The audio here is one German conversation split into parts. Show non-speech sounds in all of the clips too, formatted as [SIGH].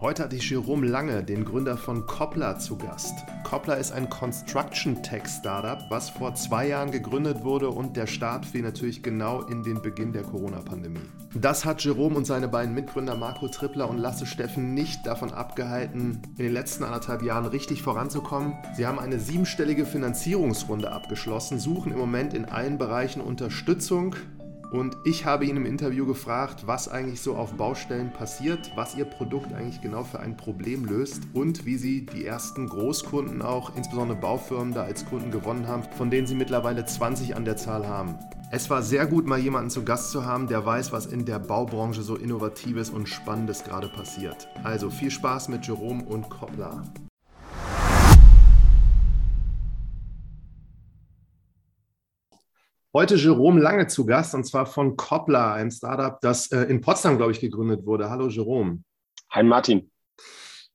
Heute hatte ich Jerome Lange, den Gründer von Koppler, zu Gast. Koppler ist ein Construction Tech Startup, was vor zwei Jahren gegründet wurde und der Start fiel natürlich genau in den Beginn der Corona-Pandemie. Das hat Jerome und seine beiden Mitgründer Marco Trippler und Lasse Steffen nicht davon abgehalten, in den letzten anderthalb Jahren richtig voranzukommen. Sie haben eine siebenstellige Finanzierungsrunde abgeschlossen, suchen im Moment in allen Bereichen Unterstützung und ich habe ihn im Interview gefragt, was eigentlich so auf Baustellen passiert, was ihr Produkt eigentlich genau für ein Problem löst und wie sie die ersten Großkunden auch, insbesondere Baufirmen, da als Kunden gewonnen haben, von denen sie mittlerweile 20 an der Zahl haben. Es war sehr gut, mal jemanden zu Gast zu haben, der weiß, was in der Baubranche so Innovatives und Spannendes gerade passiert. Also viel Spaß mit Jerome und Koppler. Heute Jerome Lange zu Gast und zwar von Koppler, ein Startup, das äh, in Potsdam, glaube ich, gegründet wurde. Hallo Jerome. Hi Martin.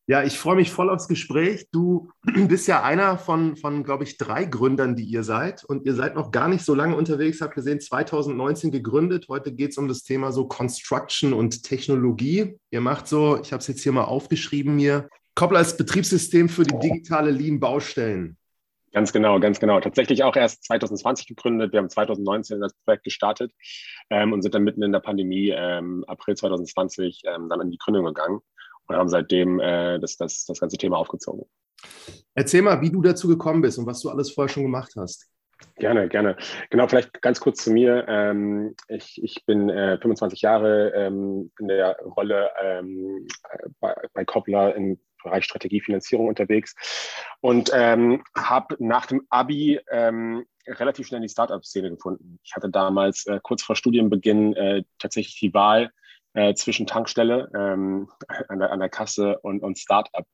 Ja, ich freue mich voll aufs Gespräch. Du [CLEARS THROAT] bist ja einer von, von, glaube ich, drei Gründern, die ihr seid. Und ihr seid noch gar nicht so lange unterwegs, habt gesehen, 2019 gegründet. Heute geht es um das Thema so Construction und Technologie. Ihr macht so, ich habe es jetzt hier mal aufgeschrieben mir, Koppler ist Betriebssystem für die digitale Lean-Baustellen. Ganz genau, ganz genau. Tatsächlich auch erst 2020 gegründet. Wir haben 2019 das Projekt gestartet ähm, und sind dann mitten in der Pandemie ähm, April 2020 ähm, dann in die Gründung gegangen und haben seitdem äh, das, das, das ganze Thema aufgezogen. Erzähl mal, wie du dazu gekommen bist und was du alles vorher schon gemacht hast. Gerne, gerne. Genau, vielleicht ganz kurz zu mir. Ähm, ich, ich bin äh, 25 Jahre ähm, in der Rolle ähm, bei, bei Koppler im Bereich Strategiefinanzierung unterwegs und ähm, habe nach dem Abi ähm, relativ schnell die Startup-Szene gefunden. Ich hatte damals äh, kurz vor Studienbeginn äh, tatsächlich die Wahl äh, zwischen Tankstelle ähm, [LAUGHS] an, der, an der Kasse und, und Startup.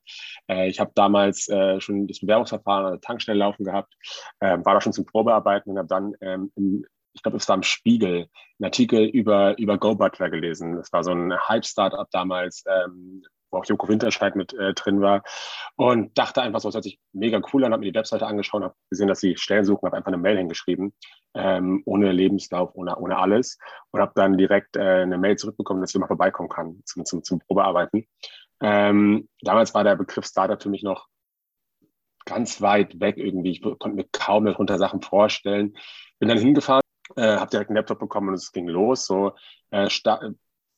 Äh, ich habe damals äh, schon das Bewerbungsverfahren an der Tankstelle laufen gehabt, äh, war da schon zum Probearbeiten und habe dann ähm, im, ich glaube, es war im Spiegel, einen Artikel über, über Go Butler gelesen. Das war so ein Hype-Startup damals, ähm, wo auch Joko Winterscheid mit äh, drin war und dachte einfach so, es hört sich mega cool an, habe mir die Webseite angeschaut, habe gesehen, dass sie Stellen suchen, habe einfach eine Mail hingeschrieben, ähm, ohne Lebenslauf, ohne, ohne alles und habe dann direkt äh, eine Mail zurückbekommen, dass ich mal vorbeikommen kann zum, zum, zum Probearbeiten. Ähm, damals war der Begriff Startup für mich noch ganz weit weg irgendwie. Ich konnte mir kaum darunter Sachen vorstellen. Bin dann hingefahren, äh, habe direkt einen Laptop bekommen und es ging los. So äh,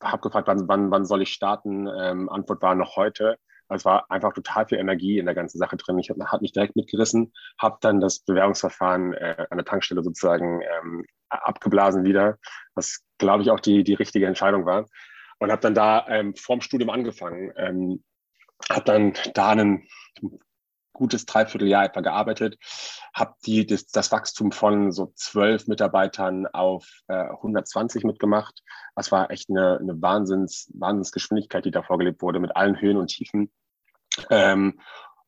habe gefragt, wann, wann, wann soll ich starten? Ähm, Antwort war noch heute. Es war einfach total viel Energie in der ganzen Sache drin. Ich habe mich direkt mitgerissen, habe dann das Bewerbungsverfahren äh, an der Tankstelle sozusagen ähm, abgeblasen wieder, was, glaube ich, auch die, die richtige Entscheidung war. Und habe dann da ähm, vorm Studium angefangen. Ähm, habe dann da einen gutes Dreivierteljahr etwa gearbeitet, habe die das, das, Wachstum von so zwölf Mitarbeitern auf äh, 120 mitgemacht. Das war echt eine, eine Wahnsinns, Wahnsinnsgeschwindigkeit, die da vorgelebt wurde, mit allen Höhen und Tiefen. Ähm,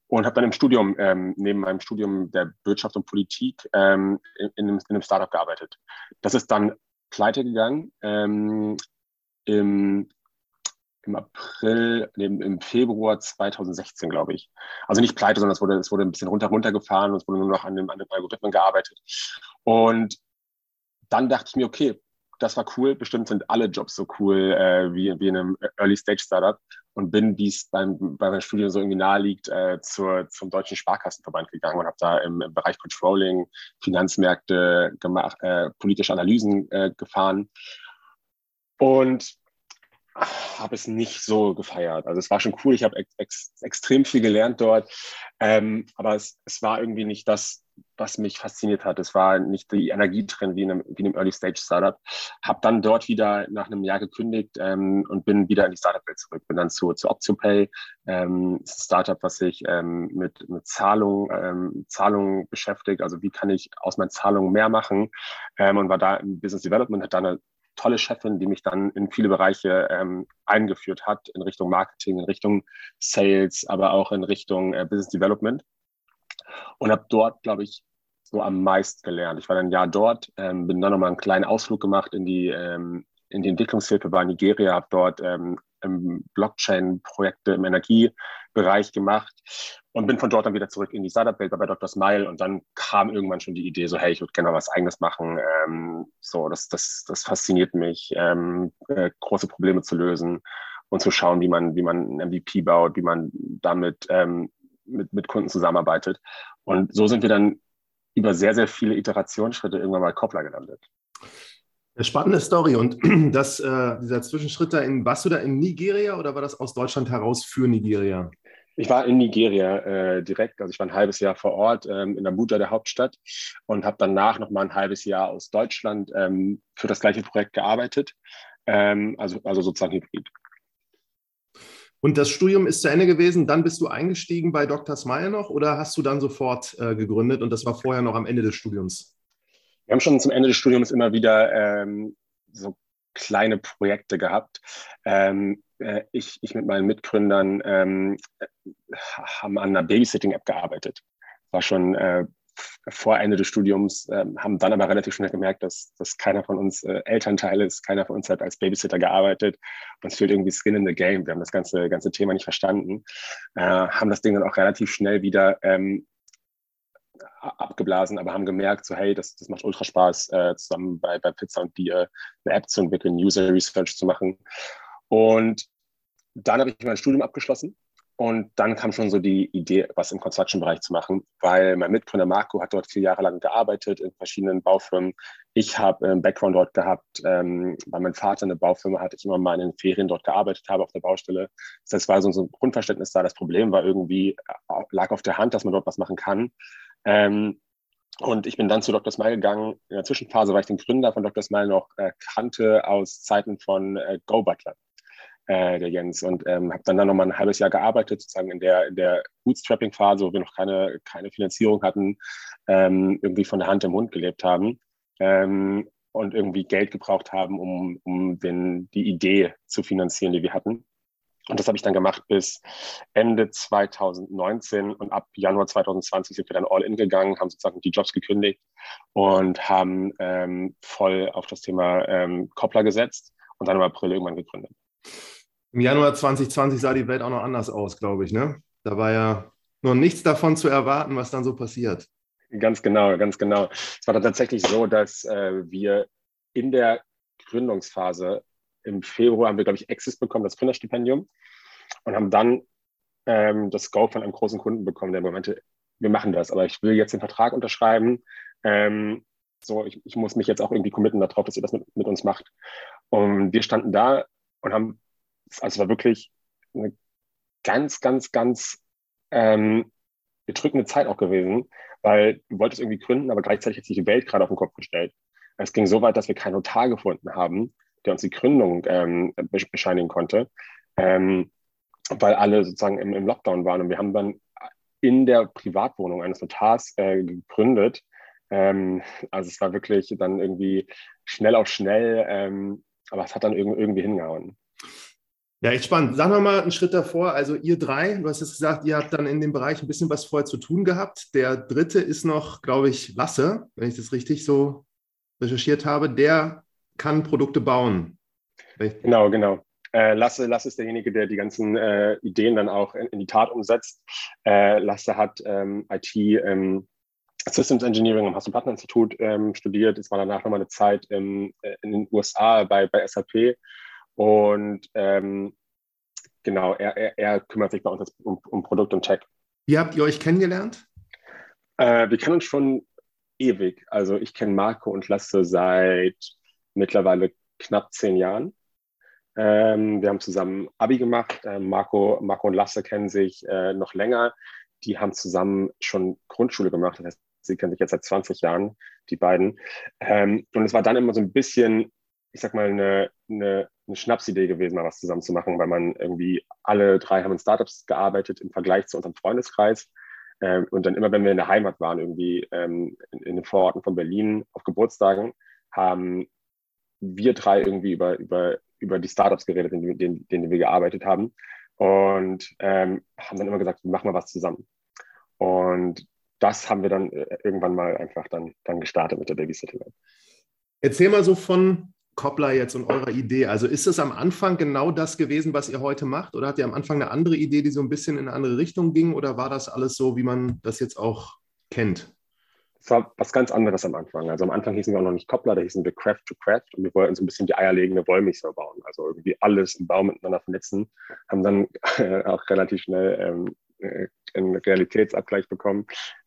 und habe dann im Studium, ähm, neben meinem Studium der Wirtschaft und Politik, ähm, in, in, einem, in, einem, Startup gearbeitet. Das ist dann pleite gegangen. Ähm, Im im April, im, im Februar 2016, glaube ich. Also nicht pleite, sondern es wurde, es wurde ein bisschen runter, runtergefahren und es wurde nur noch an dem, an dem Algorithmen gearbeitet. Und dann dachte ich mir, okay, das war cool. Bestimmt sind alle Jobs so cool äh, wie, wie in einem Early Stage Startup und bin, wie es beim, bei meinem Studium so irgendwie nahe liegt, äh, zur, zum Deutschen Sparkassenverband gegangen und habe da im, im, Bereich Controlling, Finanzmärkte gemacht, äh, politische Analysen äh, gefahren. Und habe es nicht so gefeiert. Also es war schon cool, ich habe ex ex extrem viel gelernt dort, ähm, aber es, es war irgendwie nicht das, was mich fasziniert hat. Es war nicht die Energie drin wie in einem, wie in einem Early Stage Startup. Habe dann dort wieder nach einem Jahr gekündigt ähm, und bin wieder in die Startup-Welt zurück. Bin dann zu, zu OptioPay, ähm, ist ein Startup, was sich ähm, mit, mit Zahlung, ähm, Zahlungen beschäftigt. Also wie kann ich aus meinen Zahlungen mehr machen? Ähm, und war da im Business Development, hat da eine tolle Chefin, die mich dann in viele Bereiche ähm, eingeführt hat, in Richtung Marketing, in Richtung Sales, aber auch in Richtung äh, Business Development. Und habe dort, glaube ich, so am meisten gelernt. Ich war dann ein Jahr dort, ähm, bin dann nochmal einen kleinen Ausflug gemacht in die, ähm, in die Entwicklungshilfe bei Nigeria, habe dort ähm, Blockchain-Projekte im Energiebereich gemacht und bin von dort dann wieder zurück in die Startup-Welt bei Dr. Smile und dann kam irgendwann schon die Idee so, hey, ich würde gerne mal was Eigenes machen. Ähm, so, das, das, das fasziniert mich, ähm, äh, große Probleme zu lösen. und zu schauen, wie man, wie man ein MVP baut, wie man damit ähm, mit, mit Kunden zusammenarbeitet. Und so sind wir dann über sehr, sehr viele Iterationsschritte irgendwann mal Koppler gelandet. Spannende Story. Und [CLEARS THROAT] das, äh, dieser Zwischenschritt da in, warst du da in Nigeria oder war das aus Deutschland heraus für Nigeria? Ich war in Nigeria äh, direkt, also ich war ein halbes Jahr vor Ort ähm, in Abuja, der Hauptstadt, und habe danach noch mal ein halbes Jahr aus Deutschland ähm, für das gleiche Projekt gearbeitet, ähm, also, also sozusagen Hybrid. Und das Studium ist zu Ende gewesen, dann bist du eingestiegen bei Dr. Smile noch oder hast du dann sofort äh, gegründet und das war vorher noch am Ende des Studiums? Wir haben schon zum Ende des Studiums immer wieder ähm, so kleine Projekte gehabt. Ähm, äh, ich, ich mit meinen Mitgründern ähm, haben an einer Babysitting-App gearbeitet. War schon äh, vor Ende des Studiums, äh, haben dann aber relativ schnell gemerkt, dass, dass keiner von uns äh, Elternteil ist, keiner von uns hat als Babysitter gearbeitet. Uns fehlt irgendwie Skin in the Game. Wir haben das ganze, ganze Thema nicht verstanden, äh, haben das Ding dann auch relativ schnell wieder ähm, abgeblasen, aber haben gemerkt, so hey, das, das macht ultra Spaß, äh, zusammen bei, bei Pizza und Bier eine App zu entwickeln, User Research zu machen. Und dann habe ich mein Studium abgeschlossen und dann kam schon so die Idee, was im Construction-Bereich zu machen, weil mein Mitgründer Marco hat dort vier Jahre lang gearbeitet in verschiedenen Baufirmen. Ich habe einen Background dort gehabt, ähm, weil mein Vater eine Baufirma hatte, ich immer mal in den Ferien dort gearbeitet habe auf der Baustelle. Das war so, so ein Grundverständnis da. Das Problem war irgendwie, äh, lag auf der Hand, dass man dort was machen kann. Ähm, und ich bin dann zu Dr. Smile gegangen. In der Zwischenphase war ich den Gründer von Dr. Smile noch äh, kannte aus Zeiten von äh, Go Butler äh, der Jens. Und ähm, habe dann, dann noch mal ein halbes Jahr gearbeitet, sozusagen in der, in der Bootstrapping-Phase, wo wir noch keine, keine Finanzierung hatten, ähm, irgendwie von der Hand im Mund gelebt haben ähm, und irgendwie Geld gebraucht haben, um, um den, die Idee zu finanzieren, die wir hatten. Und das habe ich dann gemacht bis Ende 2019 und ab Januar 2020 sind wir dann all in gegangen, haben sozusagen die Jobs gekündigt und haben ähm, voll auf das Thema ähm, Koppler gesetzt und dann im April irgendwann gegründet. Im Januar 2020 sah die Welt auch noch anders aus, glaube ich. Ne? Da war ja noch nichts davon zu erwarten, was dann so passiert. Ganz genau, ganz genau. Es war dann tatsächlich so, dass äh, wir in der Gründungsphase im Februar haben wir, glaube ich, Access bekommen, das Gründerstipendium, und haben dann ähm, das Go von einem großen Kunden bekommen, der meinte, wir machen das, aber ich will jetzt den Vertrag unterschreiben. Ähm, so, ich, ich, muss mich jetzt auch irgendwie committen darauf, dass ihr das mit, mit uns macht. Und wir standen da und haben also war wirklich eine ganz, ganz, ganz ähm, bedrückende Zeit auch gewesen, weil du wolltest irgendwie gründen, aber gleichzeitig hat sich die Welt gerade auf den Kopf gestellt. Es ging so weit, dass wir keinen Notar gefunden haben, der uns die Gründung ähm, bescheinigen konnte, ähm, weil alle sozusagen im, im, Lockdown waren. Und wir haben dann in der Privatwohnung eines Notars äh, gegründet. Ähm, also es war wirklich dann irgendwie schnell auf schnell, ähm, aber es hat dann irgendwie hingehauen. Ja, echt spannend. Sagen wir mal einen Schritt davor. Also ihr drei, du hast jetzt gesagt, ihr habt dann in dem Bereich ein bisschen was vorher zu tun gehabt. Der dritte ist noch, glaube ich, Lasse, wenn ich das richtig so recherchiert habe. Der kann Produkte bauen. Genau, genau. Äh, Lasse, Lasse ist derjenige, der die ganzen äh, Ideen dann auch in, in, die Tat umsetzt. Äh, Lasse hat ähm, IT ähm, Systems Engineering am Hasso-Plattner-Institut ähm, studiert. Es war danach nochmal eine Zeit äh, in den USA bei, bei SAP und ähm, genau, er, er, er, kümmert sich bei uns um, um, Produkt und Tech. Wie habt ihr euch kennengelernt? Äh, wir kennen uns schon ewig. Also ich kenne Marco und Lasse seit mittlerweile knapp zehn Jahren. Ähm, wir haben zusammen Abi gemacht. Äh, Marco, Marco und Lasse kennen sich äh, noch länger. Die haben zusammen schon Grundschule gemacht. Das heißt, sie kennen sich jetzt seit 20 Jahren, die beiden. Ähm, und es war dann immer so ein bisschen, ich sag mal, eine, eine eine Schnapsidee gewesen, mal was zusammen zu machen, weil man irgendwie alle drei haben in Startups gearbeitet im Vergleich zu unserem Freundeskreis. Ähm, und dann immer, wenn wir in der Heimat waren, irgendwie ähm, in, in, den Vororten von Berlin auf Geburtstagen, haben wir drei irgendwie über, über, über die Startups geredet, in denen, denen wir gearbeitet haben. Und ähm, haben dann immer gesagt, wir machen mal was zusammen. Und das haben wir dann äh, irgendwann mal einfach dann, dann gestartet mit der Babysitting. Erzähl mal so von Koppler jetzt und eurer Idee? Also ist es am Anfang genau das gewesen, was ihr heute macht? Oder habt ihr am Anfang eine andere Idee, die so ein bisschen in eine andere Richtung ging? Oder war das alles so, wie man das jetzt auch kennt? Es war was ganz anderes am Anfang. Also am Anfang hießen wir auch noch nicht Koppler, da hießen wir Craft to Craft und wir wollten so ein bisschen die eierlegende Wollmilchsau bauen. Also irgendwie alles im Baum miteinander vernetzen. Haben dann auch relativ schnell ähm, äh, einen Realitätsabgleich bekommen,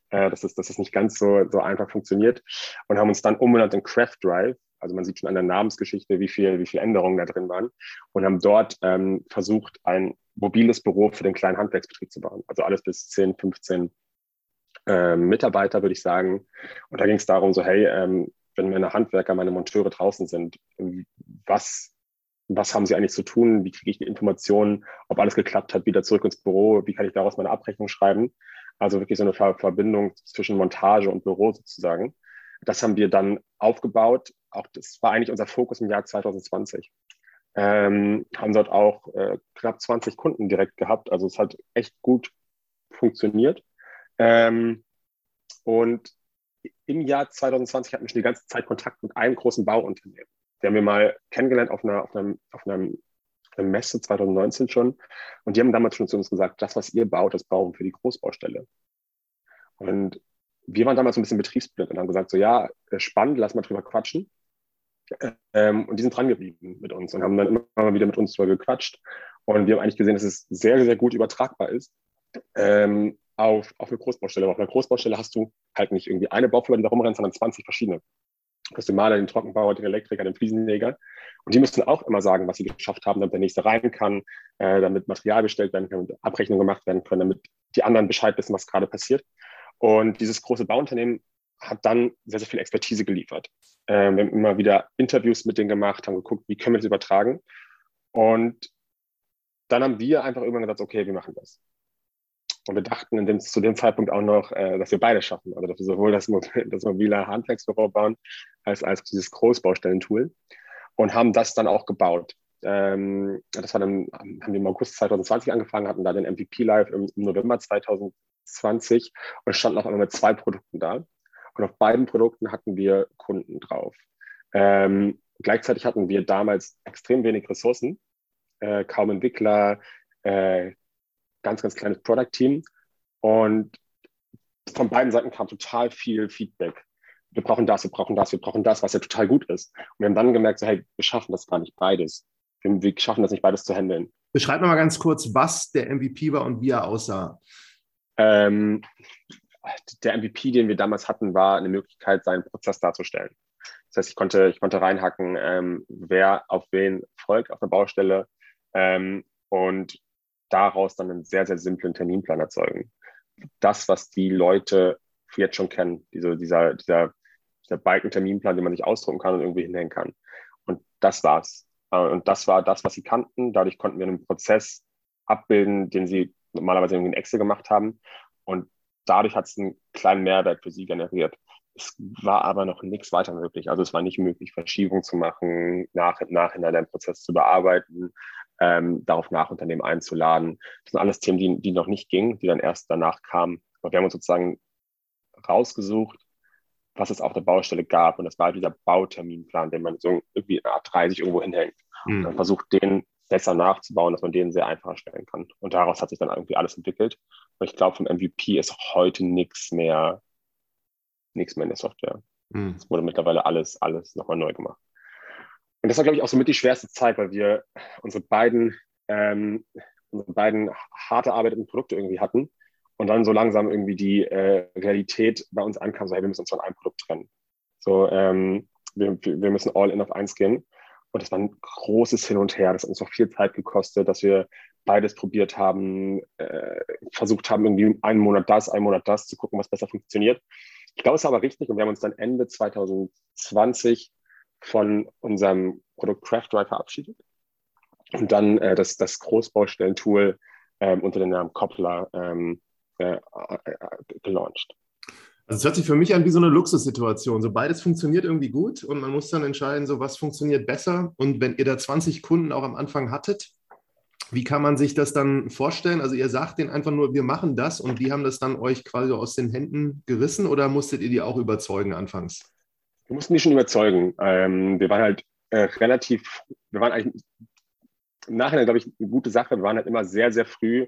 äh, dass, es, dass es nicht ganz so, so einfach funktioniert und haben uns dann umbenannt in Craft Drive. Also man sieht schon an der Namensgeschichte, wie viel, wie viel Änderungen da drin waren und haben dort ähm, versucht, ein mobiles Büro für den kleinen Handwerksbetrieb zu bauen. Also alles bis 10, 15 ähm, Mitarbeiter, würde ich sagen. Und da ging es darum, so, hey, ähm, wenn meine Handwerker, meine Monteure draußen sind, was, was haben sie eigentlich zu tun? Wie kriege ich die Informationen, ob alles geklappt hat, wieder zurück ins Büro? Wie kann ich daraus meine Abrechnung schreiben? Also wirklich so eine Verbindung zwischen Montage und Büro sozusagen. Das haben wir dann aufgebaut. Auch das war eigentlich unser Fokus im Jahr 2020. Ähm, haben dort auch äh, knapp 20 Kunden direkt gehabt. Also es hat echt gut funktioniert. Ähm, und im Jahr 2020 hatten wir schon die ganze Zeit Kontakt mit einem großen Bauunternehmen. Die haben wir mal kennengelernt auf einer, auf einem, auf einer Messe 2019 schon. Und die haben damals schon zu uns gesagt, das, was ihr baut, das bauen wir für die Großbaustelle. Und wir waren damals so ein bisschen betriebsblind und haben gesagt, so ja, äh, spannend, lass mal drüber quatschen. Ähm, und die sind dran geblieben mit uns und haben dann immer wieder mit uns drüber gequatscht. Und wir haben eigentlich gesehen, dass es sehr, sehr gut übertragbar ist. Ähm, auf, auf eine Großbaustelle. Auf einer Großbaustelle hast du halt nicht irgendwie eine Baufirma, die da rumrennt, sondern 20 verschiedene. Du hast den Maler, den Trockenbauer, den Elektriker, den Fliesenleger. Und die müssen auch immer sagen, was sie geschafft haben, damit der nächste rein kann, äh, damit Material bestellt werden kann, damit Abrechnungen gemacht werden können, damit die anderen Bescheid wissen, was gerade passiert. Und dieses große Bauunternehmen hat dann sehr, sehr viel Expertise geliefert. Äh, wir haben immer wieder Interviews mit denen gemacht, haben geguckt, wie können wir das übertragen. Und dann haben wir einfach irgendwann gesagt, okay, wir machen das. Und wir dachten dem, zu dem Zeitpunkt auch noch, äh, dass wir beide schaffen. Also dass wir sowohl das, [LAUGHS] das mobile Handwerksbüro bauen, als, als dieses Großbaustellentool. Und haben das dann auch gebaut. Ähm, das war dann, haben wir im August 2020 angefangen, hatten da den MVP live im, im November 2020 und standen auf einmal mit zwei Produkten da. Und auf beiden Produkten hatten wir Kunden drauf. Ähm, gleichzeitig hatten wir damals extrem wenig Ressourcen, äh, kaum Entwickler, äh, ganz, ganz kleines Product-Team. Und von beiden Seiten kam total viel Feedback. Wir brauchen das, wir brauchen das, wir brauchen das, was ja total gut ist. Und wir haben dann gemerkt, so, hey, wir schaffen das gar nicht beides. Wir, wir schaffen das nicht beides zu handeln. Beschreib mal ganz kurz, was der MVP war und wie er aussah. Ähm, der MVP, den wir damals hatten, war eine Möglichkeit, seinen Prozess darzustellen. Das heißt, ich konnte, ich konnte reinhacken, ähm, wer auf wen folgt auf der Baustelle ähm, und daraus dann einen sehr, sehr simplen Terminplan erzeugen. Das, was die Leute jetzt schon kennen, diese, dieser, dieser, dieser Balken-Terminplan, den man sich ausdrucken kann und irgendwie hinhängen kann. Und das war's. Äh, und das war das, was sie kannten. Dadurch konnten wir einen Prozess abbilden, den sie normalerweise in Excel gemacht haben. Und dadurch hat es einen kleinen Mehrwert für sie generiert. Es war aber noch nichts weiter möglich. Also es war nicht möglich, Verschiebung zu machen, nach, nachhinein den Prozess zu bearbeiten, ähm, darauf nach Unternehmen einzuladen. Das sind alles Themen, die, die noch nicht gingen, die dann erst danach kamen. Aber wir haben uns sozusagen rausgesucht, was es auf der Baustelle gab. Und das war halt dieser Bauterminplan, den man so irgendwie in Art 30 irgendwo hinhängt. Mhm. Und dann versucht, den besser nachzubauen, dass man den sehr einfach erstellen kann. Und daraus hat sich dann irgendwie alles entwickelt. Und ich glaube, vom MVP ist heute nichts mehr, nichts mehr in der Software. Mhm. Es wurde mittlerweile alles, alles nochmal neu gemacht. Und das war, glaube ich, auch somit die schwerste Zeit, weil wir unsere beiden, ähm, unsere beiden hart erarbeiteten Produkte irgendwie hatten und dann so langsam irgendwie die äh, Realität bei uns ankam, so, hey, wir müssen uns von einem Produkt trennen. So, ähm, wir, wir müssen all in auf eins gehen. Und das war ein großes Hin und Her. Das hat uns auch viel Zeit gekostet, dass wir beides probiert haben, äh, versucht haben, irgendwie einen Monat das, einen Monat das, zu gucken, was besser funktioniert. Ich glaube, es war aber richtig und wir haben uns dann Ende 2020 von unserem Produkt Craft Drive verabschiedet und dann äh, das, das Großbaustellentool ähm, unter dem Namen Koppler ähm, äh, äh, gelauncht. Also es hört sich für mich an wie so eine Luxussituation. So beides funktioniert irgendwie gut und man muss dann entscheiden, so was funktioniert besser. Und wenn ihr da 20 Kunden auch am Anfang hattet, wie kann man sich das dann vorstellen? Also ihr sagt denen einfach nur, wir machen das und die haben das dann euch quasi aus den Händen gerissen oder musstet ihr die auch überzeugen anfangs? wir mussten die schon überzeugen. Ähm, wir waren halt äh, relativ, wir waren eigentlich im Nachhinein, glaube ich, eine gute Sache. Wir waren halt immer sehr, sehr früh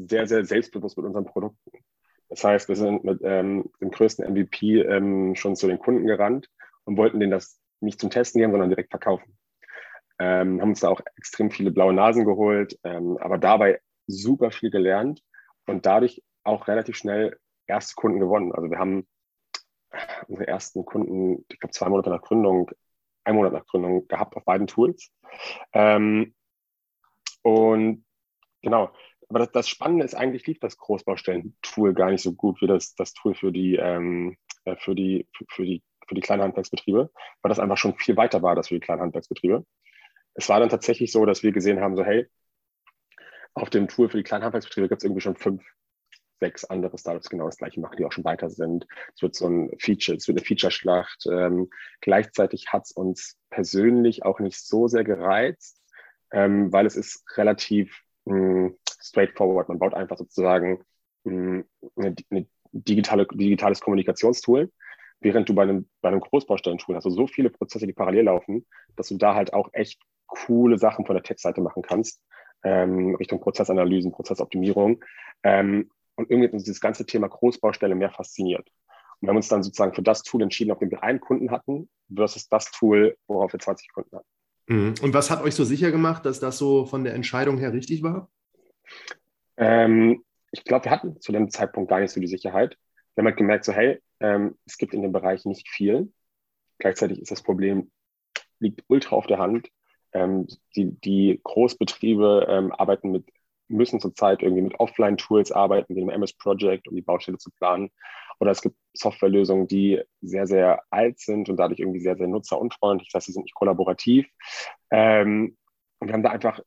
sehr, sehr selbstbewusst mit unseren Produkten. Das heißt, wir sind mit ähm, dem größten MVP ähm, schon zu den Kunden gerannt und wollten denen das nicht zum Testen geben, sondern direkt verkaufen. Ähm, haben uns da auch extrem viele blaue Nasen geholt, ähm, aber dabei super viel gelernt und dadurch auch relativ schnell erste Kunden gewonnen. Also wir haben unsere ersten Kunden, ich glaube zwei Monate nach Gründung, ein Monat nach Gründung gehabt auf beiden Tools. Ähm, und genau, aber das, das, Spannende ist eigentlich, lief das Großbaustellen-Tool gar nicht so gut wie das, das Tool für die, ähm, äh, für, die, für, für, die, für die kleinen Handwerksbetriebe, weil das einfach schon viel weiter war, das für die kleinen Handwerksbetriebe. Es war dann tatsächlich so, dass wir gesehen haben, so hey, auf dem Tool für die kleinen Handwerksbetriebe gibt es irgendwie schon fünf, sechs andere Startups genau das gleiche machen, die auch schon weiter sind. Es wird so ein Feature, es wird eine Feature-Schlacht. Ähm, gleichzeitig hat es uns persönlich auch nicht so sehr gereizt, ähm, weil es ist relativ straightforward. Man baut einfach sozusagen mh, eine, digitale, digitales Kommunikationstool, während du bei einem, bei einem Großbaustellentool hast du so viele Prozesse, die parallel laufen, dass du da halt auch echt coole Sachen von der Tech-Seite machen kannst, ähm, Richtung Prozessanalysen, Prozessoptimierung. Ähm, und irgendwie hat uns dieses ganze Thema Großbaustelle mehr fasziniert. Und wir haben uns dann sozusagen für das Tool entschieden, auf dem wir einen Kunden hatten, versus das Tool, worauf wir 20 Kunden hatten. Mhm. Und was hat euch so sicher gemacht, dass das so von der Entscheidung her richtig war? Ähm, ich glaube, wir hatten zu dem Zeitpunkt gar nicht so die Sicherheit. Wir haben halt gemerkt, so hey, ähm, es gibt in dem Bereich nicht viel. Gleichzeitig ist das Problem, liegt ultra auf der Hand. Ähm, die, die Großbetriebe ähm, arbeiten mit, müssen zurzeit irgendwie mit Offline-Tools arbeiten, wie dem MS Project, um die Baustelle zu planen. Oder es gibt Softwarelösungen, die sehr, sehr alt sind und dadurch irgendwie sehr, sehr nutzerunfreundlich. Das heißt, sie sind nicht kollaborativ. Ähm, und wir haben da einfach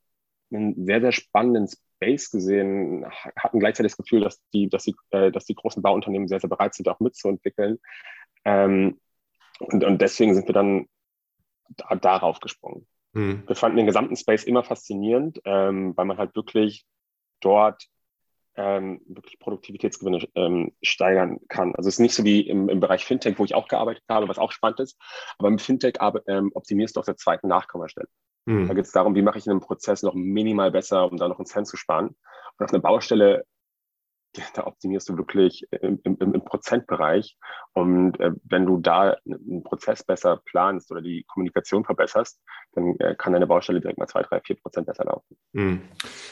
einen sehr, sehr spannenden Space gesehen, hatten gleichzeitig das Gefühl, dass die, dass die, äh, dass die großen Bauunternehmen sehr, sehr bereit sind, auch mitzuentwickeln. Ähm, und, und deswegen sind wir dann da, darauf gesprungen. Mhm. Wir fanden den gesamten Space immer faszinierend, ähm, weil man halt wirklich dort ähm, wirklich Produktivitätsgewinne ähm, steigern kann. Also es ist nicht so wie im, im, Bereich Fintech, wo ich auch gearbeitet habe, was auch spannend ist, aber im Fintech ähm, optimierst du auf der zweiten Nachkommastelle. Mhm. Da geht es darum, wie mache ich einen Prozess noch minimal besser, um da noch einen Cent zu sparen. Und auf einer Baustelle da optimierst du wirklich im, im, im Prozentbereich. Und äh, wenn du da einen Prozess besser planst oder die Kommunikation verbesserst, dann äh, kann deine Baustelle direkt mal zwei, drei, vier Prozent besser laufen. Mhm.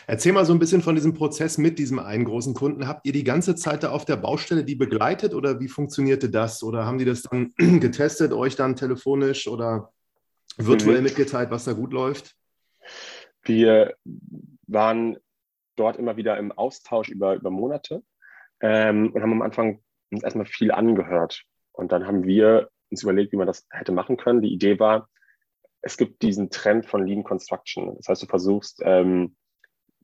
Erzähl mal so ein bisschen von diesem Prozess mit diesem einen großen Kunden. Habt ihr die ganze Zeit da auf der Baustelle die begleitet oder wie funktionierte das? Oder haben die das dann [CLEARS THROAT] getestet, euch dann telefonisch oder virtuell mhm. mitgeteilt, was da gut läuft? Wir waren dort immer wieder im Austausch über, über Monate ähm, und haben am Anfang uns erstmal viel angehört. Und dann haben wir uns überlegt, wie man das hätte machen können. Die Idee war, es gibt diesen Trend von Lean Construction. Das heißt, du versuchst ähm,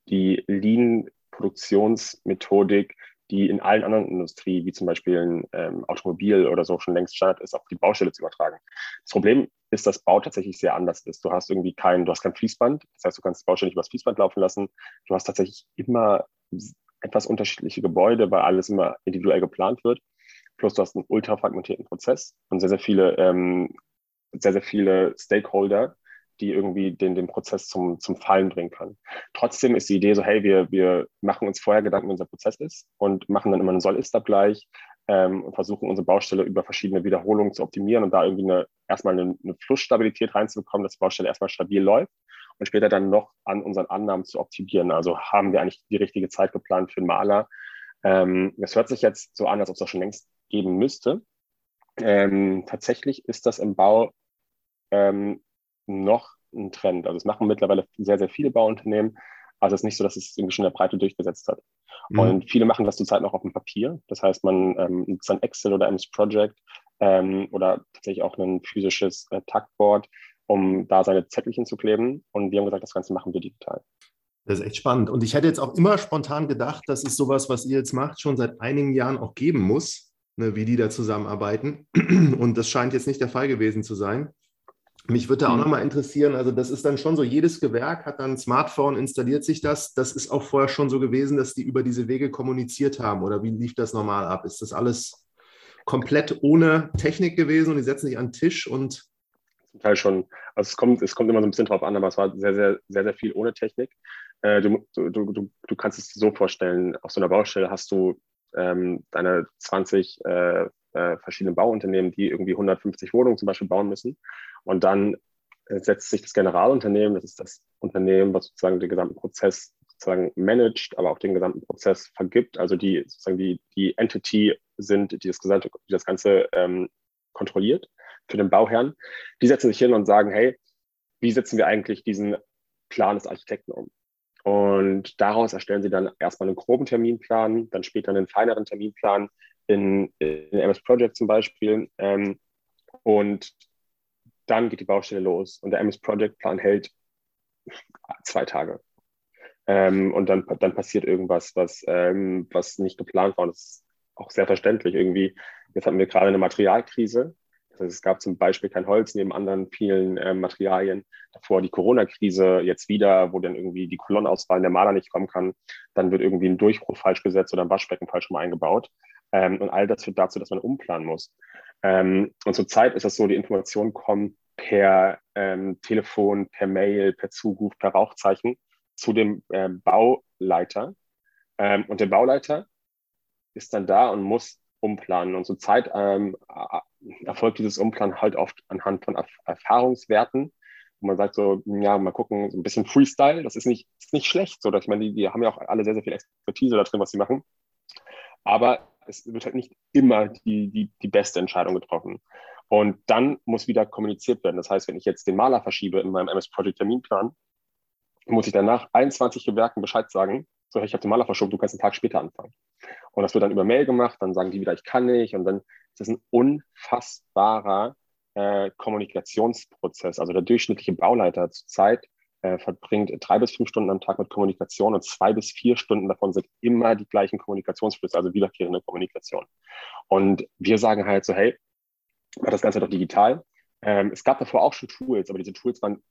die Lean-Produktionsmethodik, die in allen anderen Industrien, wie zum Beispiel ähm, Automobil oder so schon längst Standard ist, auf die Baustelle zu übertragen. Das Problem ist, dass Bau tatsächlich sehr anders ist. Du hast irgendwie kein, du hast kein Fließband, das heißt, du kannst die Baustelle nicht über das Fließband laufen lassen. Du hast tatsächlich immer etwas unterschiedliche Gebäude, weil alles immer individuell geplant wird. Plus du hast einen ultra fragmentierten Prozess und sehr, sehr viele, ähm, sehr, sehr viele Stakeholder, die irgendwie den, den Prozess zum, zum Fallen bringen können. Trotzdem ist die Idee so, hey, wir, wir machen uns vorher Gedanken, wie unser Prozess ist und machen dann immer einen Soll-Ist-Abgleich ähm, und versuchen unsere Baustelle über verschiedene Wiederholungen zu optimieren und da irgendwie eine, erstmal eine, eine Flussstabilität reinzubekommen, dass die Baustelle erstmal stabil läuft und später dann noch an unseren Annahmen zu optimieren. Also haben wir eigentlich die richtige Zeit geplant für den Maler. Ähm, hört sich jetzt so an, als ob es das schon längst geben müsste. Ähm, tatsächlich ist das im Bau ähm, noch ein Trend. Also es machen mittlerweile sehr, sehr viele Bauunternehmen. Also es ist nicht so, dass es irgendwie schon in der Breite durchgesetzt hat. Mhm. Und viele machen das zurzeit noch auf dem Papier. Das heißt, man ähm, nutzt dann Excel oder MS Project ähm, oder tatsächlich auch ein physisches äh, Taktboard, um da seine Zettelchen zu kleben. Und wir haben gesagt, das Ganze machen wir digital. Das ist echt spannend. Und ich hätte jetzt auch immer spontan gedacht, dass es sowas, was ihr jetzt macht, schon seit einigen Jahren auch geben muss, ne, wie die da zusammenarbeiten. [CLEARS THROAT] Und das scheint jetzt nicht der Fall gewesen zu sein. Mich würde da auch mhm. nochmal interessieren, also das ist dann schon so, jedes Gewerk hat dann ein Smartphone, installiert sich das. Das ist auch vorher schon so gewesen, dass die über diese Wege kommuniziert haben. Oder wie lief das normal ab? Ist das alles komplett ohne Technik gewesen und die setzen sich an den Tisch und. Zum Teil schon. Also es kommt, es kommt immer so ein bisschen drauf an, aber es war sehr, sehr, sehr, sehr viel ohne Technik. Äh, du, du, du, du kannst es dir so vorstellen, auf so einer Baustelle hast du ähm, deine 20 äh, äh, verschiedenen Bauunternehmen, die irgendwie 150 Wohnungen zum Beispiel bauen müssen. Und dann äh, setzt sich das Generalunternehmen, das ist das Unternehmen, was sozusagen den gesamten Prozess sozusagen managt, aber auch den gesamten Prozess vergibt, also die sozusagen die, die Entity sind, die das, gesamte, die das Ganze ähm, kontrolliert für den Bauherrn, die setzen sich hin und sagen, hey, wie setzen wir eigentlich diesen Plan des Architekten um? Und daraus erstellen sie dann erstmal einen groben Terminplan, dann später einen feineren Terminplan in, in MS Project zum Beispiel. Ähm, und dann geht die Baustelle los und der MS Project Plan hält zwei Tage. Ähm, und dann, dann passiert irgendwas, was, ähm, was nicht geplant war. Und das ist auch sehr verständlich irgendwie. Jetzt hatten wir gerade eine Materialkrise. Das heißt, es gab zum Beispiel kein Holz neben anderen vielen äh, Materialien. Davor die Corona-Krise, jetzt wieder, wo dann irgendwie die Kolonnenauswahl der Maler nicht kommen kann. Dann wird irgendwie ein Durchbruch falsch gesetzt oder ein Waschbecken falsch rum eingebaut. Ähm, und all das führt dazu, dass man umplanen muss. Ähm, und zurzeit ist das so, die Informationen kommen per ähm, Telefon, per Mail, per Zuruf, per Rauchzeichen zu dem äh, Bauleiter. Ähm, und der Bauleiter ist dann da und muss umplanen. Und zurzeit ähm, erfolgt dieses Umplanen halt oft anhand von Erf Erfahrungswerten, wo man sagt so, ja, mal gucken, so ein bisschen Freestyle, das ist nicht, ist nicht schlecht. So, dass ich meine, die, die haben ja auch alle sehr, sehr viel Expertise da drin, was sie machen. Aber es wird halt nicht immer die, die, die beste Entscheidung getroffen. Und dann muss wieder kommuniziert werden. Das heißt, wenn ich jetzt den Maler verschiebe in meinem MS Project Terminplan, muss ich danach 21 Gewerken Bescheid sagen, so, ich habe den Maler verschoben, du kannst einen Tag später anfangen. Und das wird dann über Mail gemacht, dann sagen die wieder, ich kann nicht. Und dann ist das ein unfassbarer äh, Kommunikationsprozess. Also der durchschnittliche Bauleiter zurzeit äh, verbringt drei bis fünf Stunden am Tag mit Kommunikation und zwei bis vier Stunden davon sind immer die gleichen Kommunikationsflüsse, also wiederkehrende Kommunikation. Und wir sagen halt so, hey, mach das Ganze doch digital. Ähm, es gab davor auch schon Tools, aber diese Tools waren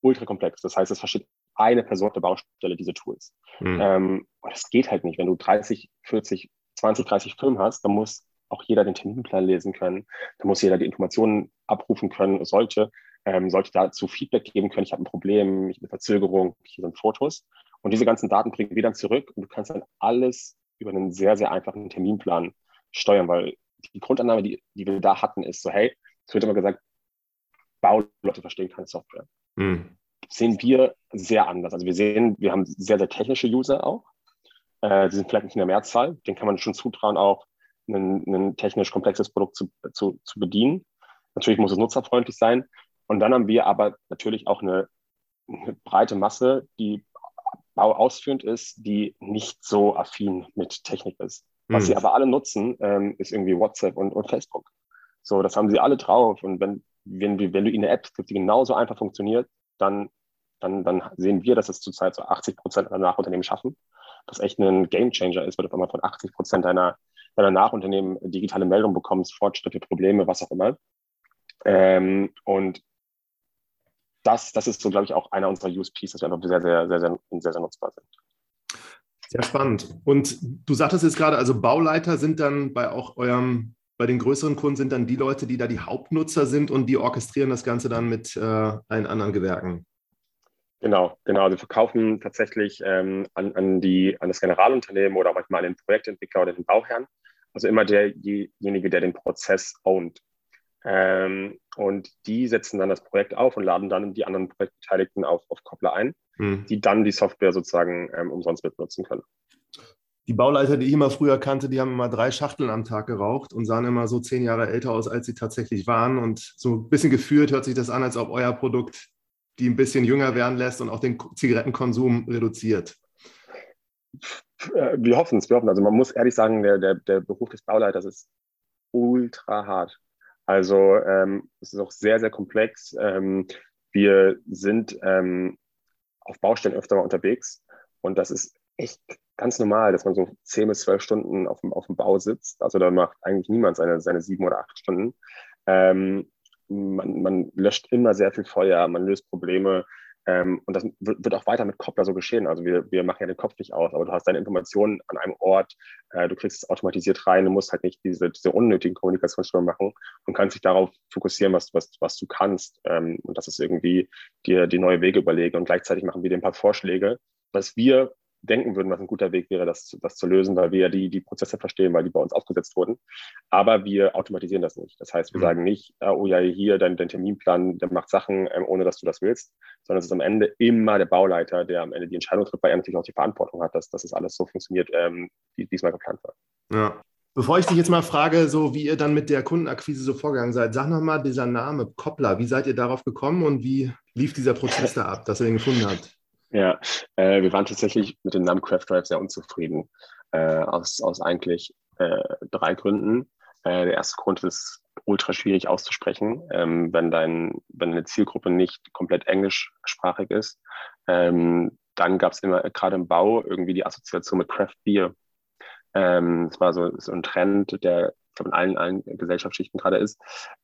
ultra komplex. Das heißt, es versteht eine Person der Baustelle diese Tools. Mhm. Ähm, und das geht halt nicht. Wenn du 30, 40, 20, 30 Firmen hast, dann muss auch jeder den Terminplan lesen können. Da muss jeder die Informationen abrufen können, sollte, ähm, sollte dazu Feedback geben können. Ich habe ein Problem, ich habe eine Verzögerung, hier sind Fotos. Und diese ganzen Daten bringen wir dann zurück und du kannst dann alles über einen sehr, sehr einfachen Terminplan steuern, weil die Grundannahme, die, die wir da hatten, ist so, hey, es wird immer gesagt, Bauleute verstehen keine Software. Mhm. Sehen wir sehr anders. Also wir sehen, wir haben sehr, sehr technische User auch. Äh, die sind vielleicht nicht in der Mehrzahl. Den kann man schon zutrauen, auch ein, ein technisch komplexes Produkt zu, zu, zu bedienen. Natürlich muss es nutzerfreundlich sein. Und dann haben wir aber natürlich auch eine, eine breite Masse, die bauausführend ist, die nicht so affin mit Technik ist. Was mhm. sie aber alle nutzen, ähm, ist irgendwie WhatsApp und, und Facebook. So, das haben sie alle drauf. Und wenn, wenn, wenn du ihnen eine App gibst, die genauso einfach funktioniert, dann, dann, dann sehen wir, dass es zurzeit so 80 Prozent aller Nachunternehmen schaffen. Was echt ein Game Changer ist, weil du auf einmal von 80 Prozent deiner, deiner Nachunternehmen digitale Meldungen bekommst, Fortschritte, Probleme, was auch immer. Ähm, und das, das ist so, glaube ich, auch einer unserer USPs, dass wir einfach sehr, sehr, sehr, sehr, sehr, sehr nutzbar sind. Sehr spannend. Und du sagtest jetzt gerade, also Bauleiter sind dann bei auch eurem, bei den größeren Kunden sind dann die Leute, die da die Hauptnutzer sind und die orchestrieren das Ganze dann mit äh, allen anderen Gewerken. Genau, genau. Wir verkaufen tatsächlich ähm, an, an, die, an das Generalunternehmen oder auch manchmal an den Projektentwickler oder den Bauherrn. Also immer derjenige, der den Prozess ownt. Ähm, und die setzen dann das Projekt auf und laden dann die anderen Projektbeteiligten auf, auf Koppler ein, mhm. die dann die Software sozusagen ähm, umsonst mitnutzen können. Die Bauleiter, die ich immer früher kannte, die haben immer drei Schachteln am Tag geraucht und sahen immer so zehn Jahre älter aus, als sie tatsächlich waren. Und so ein bisschen geführt hört sich das an, als ob euer Produkt die ein bisschen jünger werden lässt und auch den Zigarettenkonsum reduziert. Äh, wir hoffen es, wir hoffen. Also man muss ehrlich sagen, der, der, der Beruf des Bauleiters ist ultra hart. Also ähm, es ist auch sehr, sehr komplex. Ähm, wir sind ähm, auf Baustellen öfter mal unterwegs und das ist echt ganz normal, dass man so zehn bis zwölf Stunden auf dem, auf dem Bau sitzt. Also da macht eigentlich niemand seine, seine sieben oder acht Stunden. Ähm, man, man löscht immer sehr viel Feuer, man löst Probleme, ähm, und das wird auch weiter mit Koppler so geschehen. Also wir, wir machen ja den Kopf nicht aus, aber du hast deine Informationen an einem Ort, äh, du kriegst es automatisiert rein, du musst halt nicht diese, diese unnötigen Kommunikationsströme machen und kannst dich darauf fokussieren, was, was, was du kannst. Ähm, und das ist irgendwie dir die neue Wege überlegen. Und gleichzeitig machen wir dir ein paar Vorschläge, was wir denken würden, was ein guter Weg wäre, das, das zu lösen, weil wir ja die, die Prozesse verstehen, weil die bei uns aufgesetzt wurden. Aber wir automatisieren das nicht. Das heißt, wir mhm. sagen nicht, äh, oh ja, hier, dein, dein Terminplan, der macht Sachen, ähm, ohne dass du das willst, sondern es ist am Ende immer der Bauleiter, der am Ende die Entscheidung trifft, weil er natürlich auch die Verantwortung hat, dass, dass es alles so funktioniert, ähm, wie diesmal geplant war. Ja. Bevor ich dich jetzt mal frage, so wie ihr dann mit der Kundenakquise so vorgegangen seid, sag nochmal dieser Name Koppler, wie seid ihr darauf gekommen und wie lief dieser Prozess da ab, dass ihr den gefunden habt? Ja, äh, wir waren tatsächlich mit dem Namen Craft Drive sehr unzufrieden, äh, aus, aus eigentlich äh, drei Gründen. Äh, der erste Grund ist ultra schwierig auszusprechen, ähm, wenn, dein, wenn eine Zielgruppe nicht komplett englischsprachig ist. Ähm, dann gab es immer gerade im Bau irgendwie die Assoziation mit Craft Beer. Ähm, das war so, so ein Trend, der in allen, allen Gesellschaftsschichten gerade ist.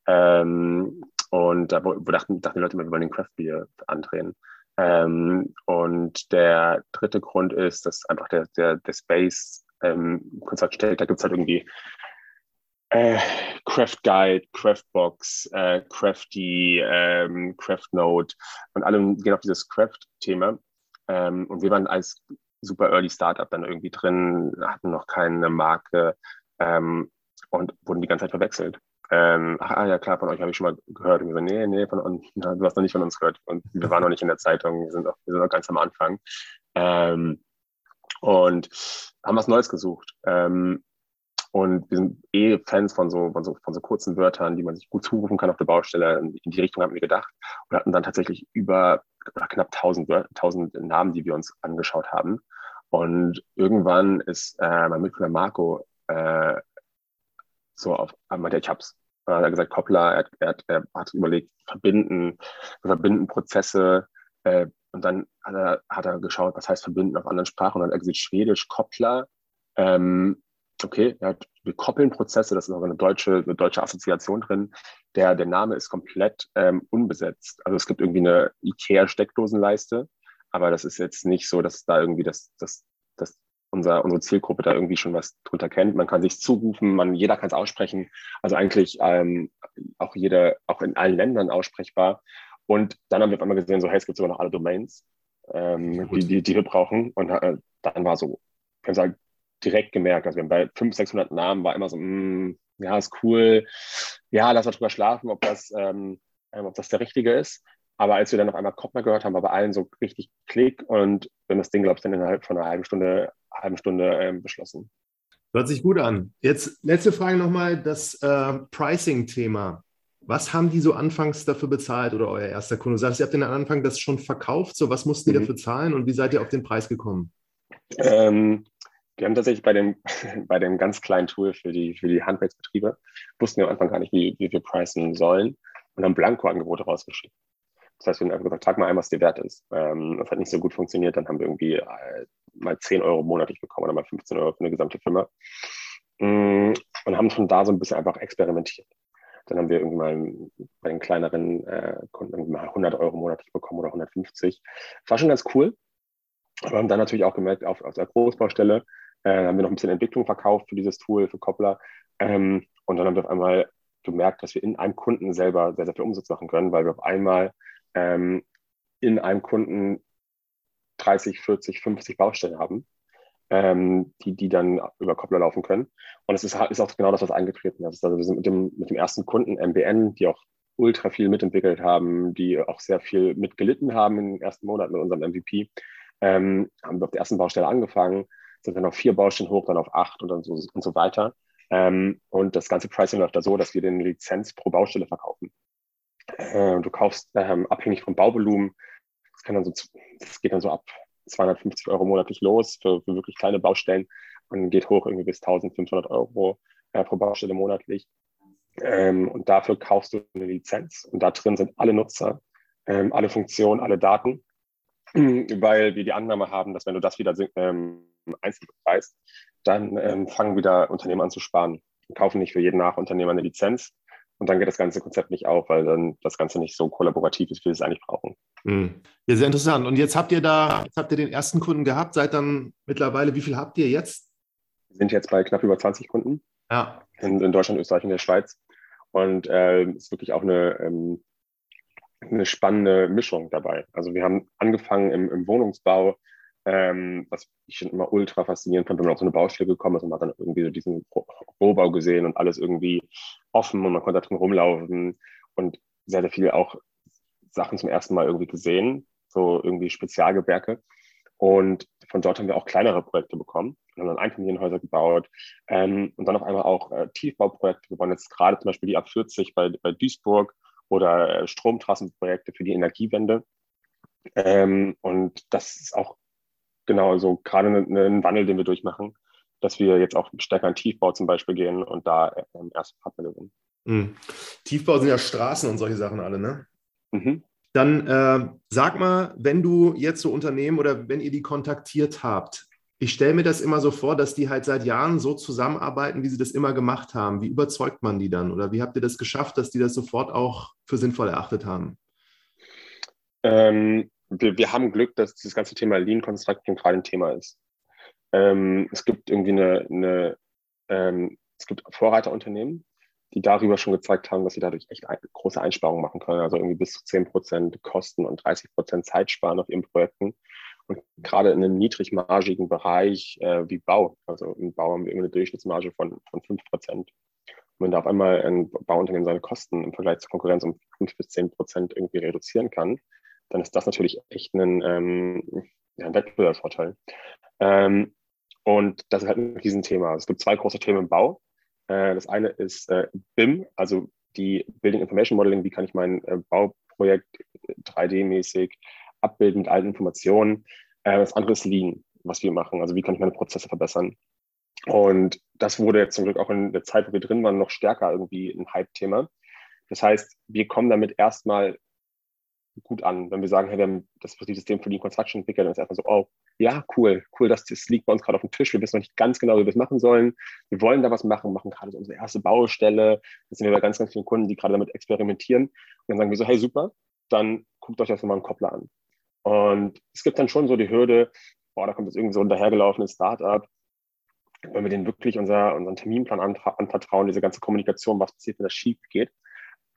Ähm, und da wo, wo dachten, dachten die Leute immer, wir wollen den Craft Beer andrehen. Ähm, und der dritte Grund ist, dass einfach der, der, der Space ähm, kurz stellt, da gibt es halt irgendwie äh, Craft Guide, Craft Box, äh, Crafty, ähm, Craft Note und alle gehen auf dieses Craft-Thema. Ähm, und wir waren als super Early Startup dann irgendwie drin, hatten noch keine Marke ähm, und wurden die ganze Zeit verwechselt ähm, ach ah, ja klar, von euch habe ich schon mal gehört. Und so, nee, nee, von uns, [LAUGHS] na, du hast noch nicht von uns gehört. Und wir waren noch nicht in der Zeitung, wir sind noch, wir sind noch ganz am Anfang. Ähm, und haben was Neues gesucht. Ähm, und wir sind eh Fans von so, von, so, von so kurzen Wörtern, die man sich gut zurufen kann auf der Baustelle. In die Richtung haben wir gedacht und hatten dann tatsächlich über knapp 1000, 1000 Namen, die wir uns angeschaut haben. Und irgendwann ist äh, mein Mitgründer Marco äh, so auf einmal, ich hab's. Er hat gesagt, Koppler, er, er, er hat überlegt, verbinden, verbinden Prozesse, äh, und dann hat er, hat er geschaut, was heißt verbinden auf anderen Sprachen. Und dann hat er gesagt, Schwedisch, Koppler. Ähm, okay, hat, wir koppeln Prozesse, das ist auch eine deutsche, eine deutsche Assoziation drin. Der, der Name ist komplett ähm, unbesetzt. Also es gibt irgendwie eine IKEA-Steckdosenleiste, aber das ist jetzt nicht so, dass da irgendwie das, das unser, unsere Zielgruppe da irgendwie schon was drunter kennt. Man kann sich zurufen, man, jeder kann es aussprechen. Also eigentlich ähm, auch jeder, auch in allen Ländern aussprechbar. Und dann haben wir auf einmal gesehen, so, hey, es gibt sogar noch alle Domains, ähm, die, die, die wir brauchen. Und äh, dann war so, können sagen, direkt gemerkt, also wir haben bei 500, 600 Namen war immer so, mh, mm, ja, ist cool. Ja, lass mal drüber schlafen, ob das, ähm, ob das der richtige ist. Aber als wir dann noch einmal Koppner gehört haben, war bei allen so richtig Klick und wir haben das Ding, glaube ich, dann innerhalb von einer halben Stunde, halben Stunde ähm, beschlossen. Hört sich gut an. Jetzt letzte Frage nochmal, das äh, Pricing-Thema. Was haben die so anfangs dafür bezahlt oder euer erster Kunde? Du sagst, ihr habt den Anfang das schon verkauft. So, was mussten die mhm. dafür zahlen und wie seid ihr auf den Preis gekommen? Ähm, wir haben tatsächlich bei dem, [LAUGHS] bei dem ganz kleinen Tool für die, für die Handwerksbetriebe, wussten wir am Anfang gar nicht, wie, wie wir pricen sollen und haben Blanko-Angebote rausgeschickt. Das heißt, wir haben einfach gesagt, trag mal ein, was dir wert ist. Ähm, das hat nicht so gut funktioniert. Dann haben wir irgendwie äh, mal 10 Euro monatlich bekommen oder mal 15 Euro für eine gesamte Firma. Mm, und haben von da so ein bisschen einfach experimentiert. Dann haben wir irgendwie mal bei den kleineren äh, Kunden mal 100 Euro monatlich bekommen oder 150. Das war schon ganz cool. Aber haben dann natürlich auch gemerkt, auf, auf der Großbaustelle äh, haben wir noch ein bisschen Entwicklung verkauft für dieses Tool, für Koppler. Ähm, und dann haben wir auf einmal gemerkt, dass wir in einem Kunden selber sehr, sehr viel Umsatz machen können, weil wir auf einmal ähm, in einem Kunden 30, 40, 50 Baustellen haben, ähm, die, die dann über Koppler laufen können. Und es ist, ist auch genau das, was eingetreten ist. Also wir sind mit dem, mit dem ersten Kunden MBN, die auch ultra viel mitentwickelt haben, die auch sehr viel mitgelitten haben in den ersten Monaten mit unserem MVP, ähm, haben wir auf der ersten Baustelle angefangen, sind dann auf vier Baustellen hoch, dann auf acht und dann so, und so weiter. Ähm, und das ganze Pricing läuft da so, dass wir den Lizenz pro Baustelle verkaufen. Äh, du kaufst ähm, abhängig vom Bauvolumen, kann dann so, das geht dann so ab 250 Euro monatlich los für, für wirklich kleine Baustellen und geht hoch irgendwie bis 1500 Euro äh, pro Baustelle monatlich. Ähm, und dafür kaufst du eine Lizenz und da drin sind alle Nutzer, ähm, alle Funktionen, alle Daten, [CLEARS THROAT] weil wir die Annahme haben, dass wenn du das wieder ähm, einzeln bepreist, dann ähm, fangen wieder Unternehmen an zu sparen. Kaufen nicht für jeden Nachunternehmer eine Lizenz, und dann geht das ganze Konzept nicht auf, weil dann das Ganze nicht so kollaborativ ist, wie wir es eigentlich brauchen. Mhm. Ja, sehr interessant. Und jetzt habt ihr da, jetzt habt ihr den ersten Kunden gehabt, seid dann mittlerweile, wie viel habt ihr jetzt? Wir sind jetzt bei knapp über 20 Kunden. Ja. In, in Deutschland, Österreich und der Schweiz. Und äh, ist wirklich auch eine, ähm, eine spannende Mischung dabei. Also wir haben angefangen im, im Wohnungsbau ähm, was ich schon immer ultra faszinierend fand, wenn man auf so eine Baustelle gekommen ist und man hat dann irgendwie so diesen Rohbau gesehen und alles irgendwie offen und man konnte da drin rumlaufen und sehr, sehr viel auch Sachen zum ersten Mal irgendwie gesehen, so irgendwie Spezialgewerke. Und von dort haben wir auch kleinere Projekte bekommen. Wir haben dann Einfamilienhäuser gebaut ähm, und dann auf einmal auch äh, Tiefbauprojekte. Wir bauen jetzt gerade zum Beispiel die A40 bei, bei Duisburg oder äh, Stromtrassenprojekte für die Energiewende. Ähm, und das ist auch genau so gerade ein ne, ne Wandel, den wir durchmachen, dass wir jetzt auch stärker in Tiefbau zum Beispiel gehen und da ähm, erste Partner gewinnen. Mhm. Tiefbau sind ja Straßen und solche Sachen alle, ne? Mhm. Dann äh, sag mal, wenn du jetzt so Unternehmen oder wenn ihr die kontaktiert habt, ich stelle mir das immer so vor, dass die halt seit Jahren so zusammenarbeiten, wie sie das immer gemacht haben. Wie überzeugt man die dann? Oder wie habt ihr das geschafft, dass die das sofort auch für sinnvoll erachtet haben? Ähm, wir, wir, haben Glück, dass dieses ganze Thema Lean Construction gerade ein Thema ist. Ähm, es gibt irgendwie eine, eine ähm, es gibt Vorreiterunternehmen, die darüber schon gezeigt haben, dass sie dadurch echt große Einsparungen machen können. Also irgendwie bis zu 10 Prozent Kosten und 30 Prozent Zeit sparen auf ihren Projekten. Und gerade in einem niedrigmargigen Bereich äh, wie Bau, also im Bau haben wir immer eine Durchschnittsmarge von, von 5 Prozent. Und wenn da auf einmal ein Bauunternehmen seine Kosten im Vergleich zur Konkurrenz um 5 bis 10 Prozent irgendwie reduzieren kann, dann ist das natürlich echt ein, ähm, ja, ein Wettbewerbsvorteil. Ähm, und das ist halt ein Riesenthema. Es gibt zwei große Themen im Bau. Äh, das eine ist äh, BIM, also die Building Information Modeling. Wie kann ich mein äh, Bauprojekt 3D-mäßig abbilden mit allen Informationen? das andere ist Lean, was wir machen. Also wie kann ich meine Prozesse verbessern? Und das wurde zum Glück auch in der Zeit, wo wir drin waren, noch stärker irgendwie ein Hype-Thema. Das heißt, wir kommen damit erstmal gut an. Wenn wir sagen, hey, wir haben das System für die Construction entwickelt, dann ist einfach so, oh, ja, cool, cool, das, das liegt bei uns gerade auf dem Tisch. Wir wissen noch nicht ganz genau, wie wir es machen sollen. Wir wollen da was machen, machen gerade so unsere erste Baustelle. Jetzt sind wir bei ganz, ganz vielen Kunden, die gerade damit experimentieren. Und dann sagen wir so, hey, super, dann guckt euch das mal einen Koppler an. Und es gibt dann schon so die Hürde, boah, da kommt jetzt irgendwie so ein dahergelaufenes Startup. Wenn wir denen wirklich unser, unseren Terminplan anvertrauen, diese ganze Kommunikation, was passiert, wenn das schief geht,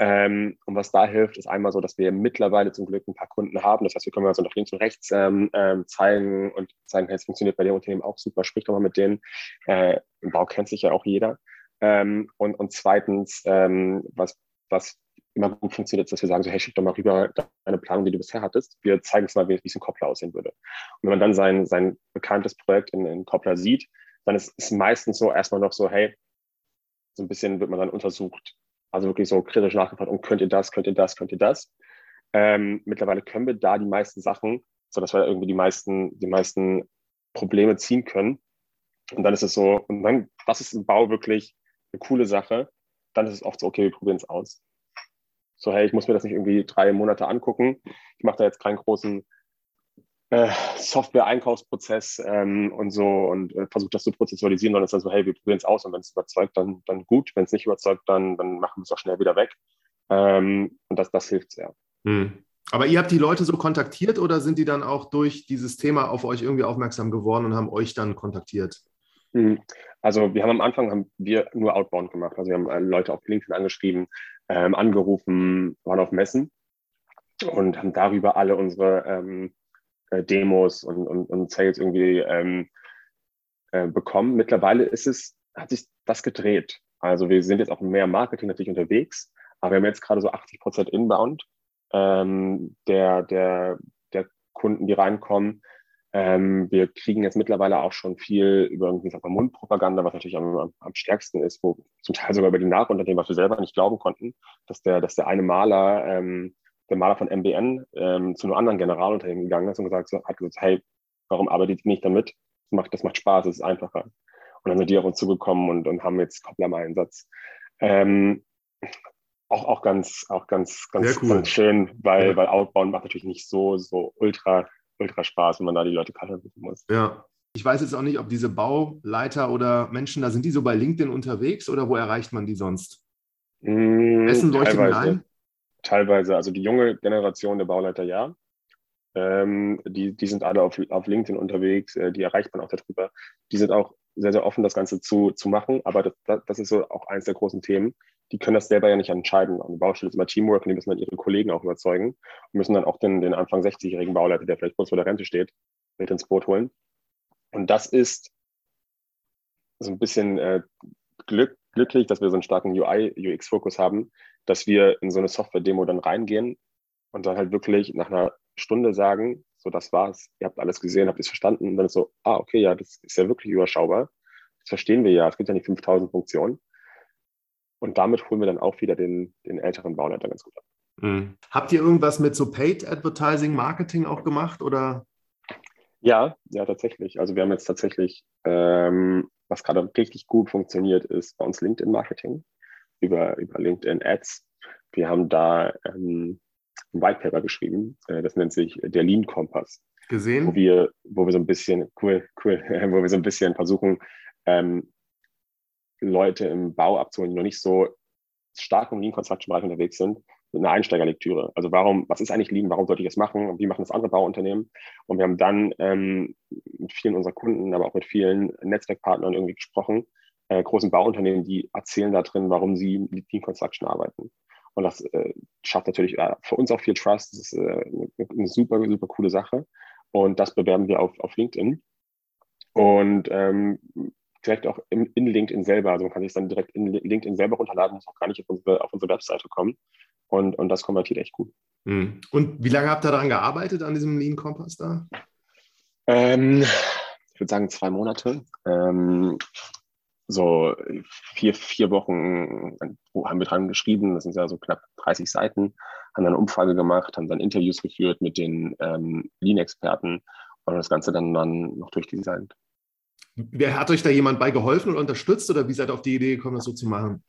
ähm, und was da hilft, ist einmal so, dass wir mittlerweile zum Glück ein paar Kunden haben. Das heißt, wir können also nach links und rechts ähm, ähm, zeigen und zeigen, hey, es funktioniert bei dem Unternehmen auch super, sprich doch mal mit denen. Äh, Im Bau kennt sich ja auch jeder. Ähm, und, und zweitens, ähm, was, was immer gut funktioniert, ist, dass wir sagen, so, hey, schick doch mal rüber deine Planung, die du bisher hattest. Wir zeigen es mal, wie, wie es ein Koppler aussehen würde. Und wenn man dann sein, sein bekanntes Projekt in, in Koppler sieht, dann ist es meistens so erstmal noch so, hey, so ein bisschen wird man dann untersucht, also wirklich so kritisch nachgefragt, und könnt ihr das, könnt ihr das, könnt ihr das. Ähm, mittlerweile können wir da die meisten Sachen, sodass wir irgendwie die meisten, die meisten Probleme ziehen können. Und dann ist es so, und dann, das ist im Bau wirklich eine coole Sache. Dann ist es oft so, okay, wir probieren es aus. So, hey, ich muss mir das nicht irgendwie drei Monate angucken. Ich mache da jetzt keinen großen Software-Einkaufsprozess ähm, und so und äh, versucht das zu prozessualisieren, es ist dann so, hey, wir probieren es aus und wenn es überzeugt, dann, dann gut. Wenn es nicht überzeugt, dann, dann machen wir es auch schnell wieder weg. Ähm, und das, das hilft sehr. Hm. Aber ihr habt die Leute so kontaktiert oder sind die dann auch durch dieses Thema auf euch irgendwie aufmerksam geworden und haben euch dann kontaktiert? Hm. Also wir haben am Anfang haben wir nur Outbound gemacht. Also wir haben äh, Leute auf LinkedIn angeschrieben, ähm, angerufen, waren auf Messen und haben darüber alle unsere ähm, äh, Demos und, und, und Sales irgendwie ähm, äh, bekommen. Mittlerweile ist es, hat sich das gedreht. Also wir sind jetzt auch mehr Marketing natürlich unterwegs, aber wir haben jetzt gerade so 80 Prozent Inbound ähm, der, der, der Kunden, die reinkommen. Ähm, wir kriegen jetzt mittlerweile auch schon viel über irgendwie sag mal, Mundpropaganda, was natürlich am, am, stärksten ist, wo zum Teil sogar über die Nachunternehmen, was wir selber nicht glauben konnten, dass der, dass der eine Maler ähm, der Maler von MBN ähm, zu einem anderen Generalunternehmen gegangen ist und gesagt, so, hat gesagt, hey, warum arbeitet ihr nicht damit? Das macht, das macht Spaß, es ist einfacher. Und dann sind die auf uns zugekommen und, und haben jetzt Koppler im Einsatz. Ähm, auch, auch ganz, auch ganz, ganz, cool. ganz schön, weil, ja. weil Outbound macht natürlich nicht so, so ultra, ultra Spaß, wenn man da die Leute kalt rufen muss. Ja. Ich weiß jetzt auch nicht, ob diese Bauleiter oder Menschen da sind die so bei LinkedIn unterwegs oder wo erreicht man die sonst? Mmh, Essen leuchtet mir ein teilweise, also die junge Generation der Bauleiter ja. Ähm, die, die sind alle auf, auf LinkedIn unterwegs, äh, die erreicht man auch darüber. Die sind auch sehr, sehr offen, das Ganze zu, zu machen, aber das, das ist so auch eines der großen Themen. Die können das selber ja nicht entscheiden. Der Baustelle ist immer Teamwork und die müssen dann ihre Kollegen auch überzeugen und müssen dann auch den, den Anfang 60-jährigen Bauleiter, der vielleicht kurz vor der Rente steht, mit ins Boot holen. Und das ist so ein bisschen äh, Glück, glücklich, dass wir so einen starken UI, UX-Fokus haben, dass wir in so eine Software-Demo dann reingehen und dann halt wirklich nach einer Stunde sagen, so das war's, ihr habt alles gesehen, habt es verstanden und dann ist so, ah, okay, ja, das ist ja wirklich überschaubar. Das verstehen wir ja, es gibt ja nicht 5000 Funktionen. Und damit holen wir dann auch wieder den, den älteren Bauleiter ganz gut ab. Mhm. Habt ihr irgendwas mit so Paid Advertising, Marketing auch gemacht oder? Ja, ja, tatsächlich. Also wir haben jetzt tatsächlich, ähm, was gerade richtig gut funktioniert, ist bei uns LinkedIn Marketing über, über LinkedIn Ads. Wir haben da ähm, ein White Paper geschrieben, äh, das nennt sich der Lean Kompass. Gesehen? Wo wir, wo wir so ein bisschen, cool, cool, [LAUGHS] wo wir so ein bisschen versuchen, ähm, Leute im Bau abzuholen, die noch nicht so stark im Lean Construction Bereich unterwegs sind, mit einer Einsteigerlektüre. Also warum, was ist eigentlich Lean, warum sollte ich das machen und wie machen das andere Bauunternehmen? Und wir haben dann ähm, mit vielen unserer Kunden, aber auch mit vielen Netzwerkpartnern irgendwie gesprochen, äh, großen Bauunternehmen, die erzählen da drin, warum sie mit Lean Construction arbeiten. Und das äh, schafft natürlich äh, für uns auch viel Trust. Das ist äh, eine, eine, super, super coole Sache. Und das bewerben wir auf, auf LinkedIn. Und ähm, direkt auch in, in, LinkedIn selber. Also man kann sich dann direkt in LinkedIn selber runterladen, muss auch gar nicht auf unsere, auf unsere Webseite kommen. Und, und das konvertiert echt gut. Hm. Und wie lange habt ihr daran gearbeitet, an diesem Lean Kompass da? Ähm, ich würde sagen zwei Monate. Ähm, so vier, vier Wochen haben wir dran geschrieben, das sind ja so knapp 30 Seiten, haben dann eine Umfrage gemacht, haben dann Interviews geführt mit den ähm, Lean-Experten und das Ganze dann, dann noch durchdesignt. Wer hat euch da jemand bei geholfen oder unterstützt oder wie seid ihr auf die Idee gekommen, das so zu machen?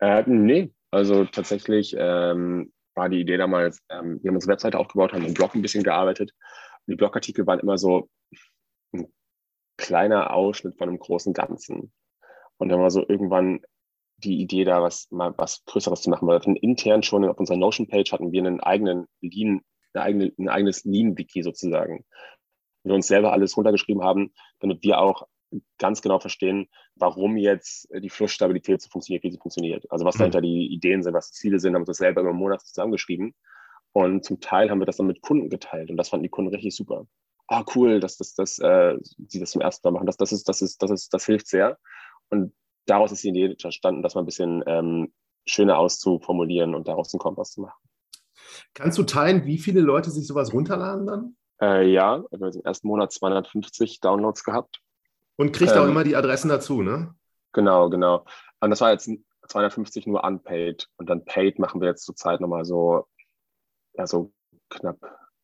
Äh, nee, also tatsächlich ähm, war die Idee damals, ähm, wir haben unsere Webseite aufgebaut, haben im Blog ein bisschen gearbeitet. Und die Blogartikel waren immer so ein kleiner Ausschnitt von einem großen Ganzen. Und dann war so irgendwann die Idee da, was mal was Größeres zu machen. Weil wir intern schon auf unserer Notion-Page hatten wir einen eigenen Lean, eine eigene, ein eigenes Lean-Wiki sozusagen. Wir uns selber alles runtergeschrieben haben, damit wir auch ganz genau verstehen, warum jetzt die Flussstabilität so funktioniert, wie sie funktioniert. Also was mhm. dahinter die Ideen sind, was die Ziele sind, haben wir das selber über Monate zusammengeschrieben. Und zum Teil haben wir das dann mit Kunden geteilt und das fanden die Kunden richtig super. Ah, cool, dass das, das, äh, sie das zum ersten Mal machen. Das, das ist, das ist, das ist, das hilft sehr. Und daraus ist die Idee entstanden, das mal ein bisschen ähm, schöner auszuformulieren und daraus einen Kompass zu machen. Kannst du teilen, wie viele Leute sich sowas runterladen dann? Äh, ja, wir haben im ersten Monat 250 Downloads gehabt. Und kriegt ähm, auch immer die Adressen dazu, ne? Genau, genau. Und das war jetzt 250 nur unpaid. Und dann paid machen wir jetzt zurzeit nochmal so, ja, so knapp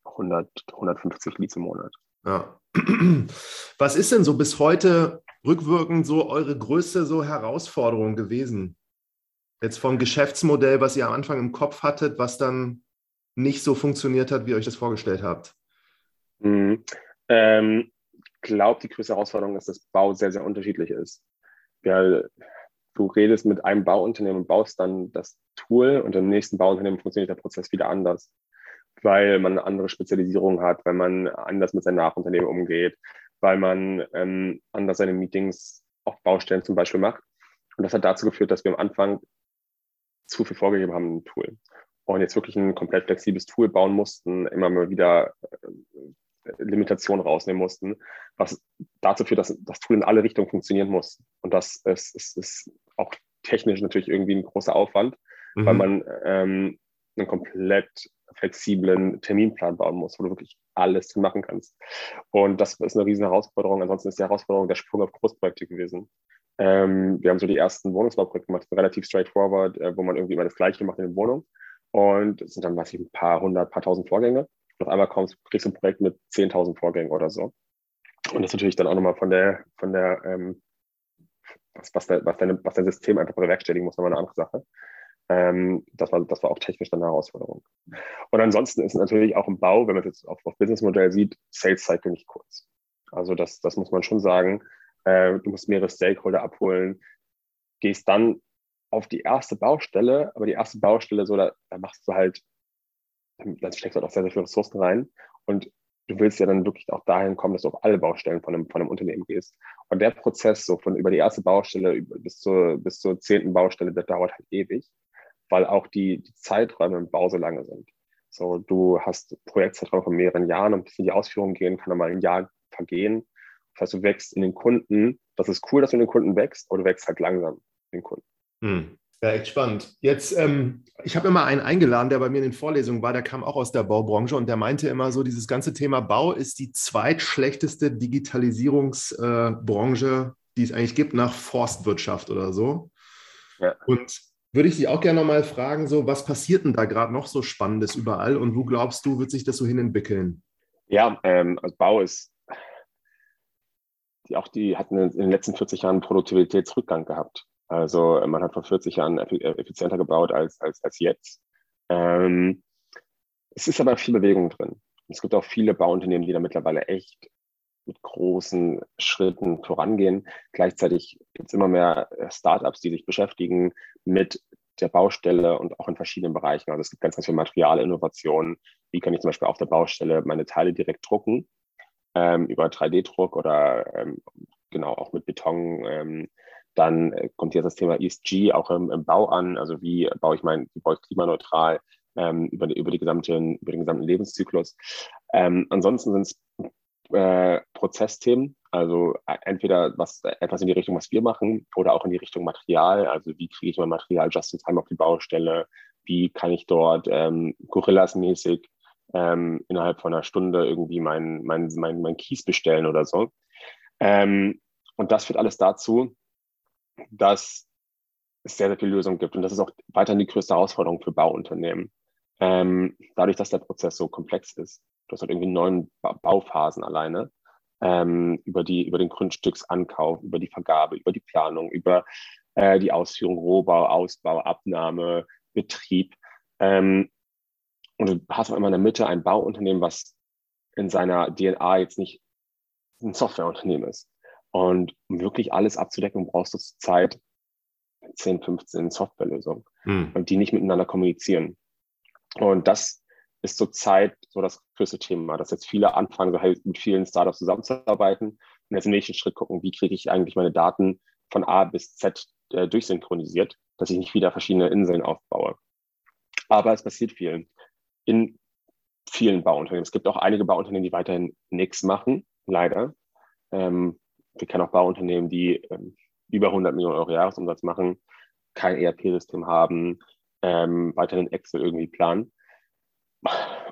100, 150 Leads im Monat. Ja. [CLEARS THROAT] Was ist denn so bis heute rückwirkend so eure größte so Herausforderung gewesen? Jetzt vom Geschäftsmodell, was ihr am Anfang im Kopf hattet, was dann nicht so funktioniert hat, wie ihr euch das vorgestellt habt? Mhm. Ähm, glaube, die größte Herausforderung ist, dass Bau sehr, sehr unterschiedlich ist. Ja, du redest mit einem Bauunternehmen und baust dann das Tool und im nächsten Bauunternehmen funktioniert der Prozess wieder anders, weil man eine andere Spezialisierung hat, weil man anders mit seinem Nachunternehmen umgeht, weil man ähm, anders seine Meetings auf Baustellen zum Beispiel macht. Und das hat dazu geführt, dass wir am Anfang zu viel vorgegeben haben im Tool und jetzt wirklich ein komplett flexibles Tool bauen mussten, immer mal wieder äh, Limitationen rausnehmen mussten, was dazu führt, dass das Tool in alle Richtungen funktionieren muss. Und das ist, ist, ist auch technisch natürlich irgendwie ein großer Aufwand, mhm. weil man ähm, einen komplett flexiblen Terminplan bauen muss, wo du wirklich alles machen kannst. Und das ist eine riesen Herausforderung. Ansonsten ist die Herausforderung der Sprung auf Großprojekte gewesen. Ähm, wir haben so die ersten Wohnungsbauprojekte gemacht, relativ straightforward, äh, wo man irgendwie immer das Gleiche macht in der Wohnung. Und es sind dann, weiß ich, ein paar hundert, paar tausend Vorgänge. Und auf einmal kommst, kriegst du ein Projekt mit 10.000 Vorgängen oder so. Und das ist natürlich dann auch nochmal von der, von der, ähm, was, was, was, deine, was dein System einfach bewerkstelligen muss, nochmal eine andere Sache. Ähm, das, war, das war auch technisch dann eine Herausforderung. Und ansonsten ist natürlich auch im Bau, wenn man es jetzt auf, auf Businessmodell sieht, Sales Cycle nicht kurz. Also das, das muss man schon sagen. Äh, du musst mehrere Stakeholder abholen, gehst dann auf die erste Baustelle, aber die erste Baustelle, so da, da machst du halt dann steckst du halt auch sehr, sehr viele Ressourcen rein. Und du willst ja dann wirklich auch dahin kommen, dass du auf alle Baustellen von einem, von einem Unternehmen gehst. Und der Prozess so von über die erste Baustelle bis zur, bis zur zehnten Baustelle, der dauert halt ewig, weil auch die, die Zeiträume im Bau so lange sind. So, du hast Projektzeitraum von mehreren Jahren und bis in die Ausführung gehen, kann dann mal ein Jahr vergehen. Das heißt, du wächst in den Kunden. Das ist cool, dass du in den Kunden wächst, aber du wächst halt langsam in den Kunden. Hm. Ja, echt spannend. Jetzt, ähm, ich habe immer einen eingeladen, der bei mir in den Vorlesungen war, der kam auch aus der Baubranche und der meinte immer so, dieses ganze Thema Bau ist die zweitschlechteste Digitalisierungsbranche, äh, die es eigentlich gibt, nach Forstwirtschaft oder so. Ja. Und würde ich dich auch gerne nochmal fragen, so, was passiert denn da gerade noch so Spannendes überall und wo glaubst du, wird sich das so hinentwickeln? Ja, ähm, also Bau ist, die, auch die hatten in den letzten 40 Jahren Produktivitätsrückgang gehabt. Also man hat vor 40 Jahren effizienter gebaut als, als, als jetzt. Ähm, es ist aber viel Bewegung drin. Es gibt auch viele Bauunternehmen, die da mittlerweile echt mit großen Schritten vorangehen. Gleichzeitig gibt es immer mehr äh, Startups, die sich beschäftigen mit der Baustelle und auch in verschiedenen Bereichen. Also es gibt ganz, ganz viele Materialinnovationen. Wie kann ich zum Beispiel auf der Baustelle meine Teile direkt drucken ähm, über 3D-Druck oder ähm, genau auch mit Beton. Ähm, dann äh, kommt jetzt das Thema ESG auch im, im, Bau an. Also wie baue ich mein, wie baue ich klimaneutral ähm, über, über, die gesamte, über den gesamten Lebenszyklus. Ähm, ansonsten sind es äh, Prozessthemen, also äh, entweder was etwas in die Richtung, was wir machen, oder auch in die Richtung Material. Also wie kriege ich mein Material just in time auf die Baustelle? Wie kann ich dort ähm, Gorillas-mäßig ähm, innerhalb von einer Stunde irgendwie mein, mein, mein, mein Kies bestellen oder so? Ähm, und das führt alles dazu, dass es sehr, sehr viele Lösungen gibt. Und das ist auch weiterhin die größte Herausforderung für Bauunternehmen. Ähm, dadurch, dass der Prozess so komplex ist. Du hast halt irgendwie neun ba Bauphasen alleine. Ähm, über, die, über den Grundstücksankauf, über die Vergabe, über die Planung, über äh, die Ausführung, Rohbau, Ausbau, Abnahme, Betrieb. Ähm, und du hast auch immer in der Mitte ein Bauunternehmen, was in seiner DNA jetzt nicht ein Softwareunternehmen ist. Und um wirklich alles abzudecken, brauchst du zur Zeit 10, 15 Softwarelösungen hm. die nicht miteinander kommunizieren. Und das ist zurzeit so das größte Thema, dass jetzt viele anfangen, so halt mit vielen Startups zusammenzuarbeiten und jetzt im nächsten Schritt gucken, wie kriege ich eigentlich meine Daten von A bis Z äh, durchsynchronisiert, dass ich nicht wieder verschiedene Inseln aufbaue. Aber es passiert viel in vielen Bauunternehmen. Es gibt auch einige Bauunternehmen, die weiterhin nichts machen, leider. Ähm, wir kennen auch Bauunternehmen, die ähm, über 100 Millionen Euro Jahresumsatz machen, kein ERP-System haben, ähm, weiterhin Excel irgendwie planen.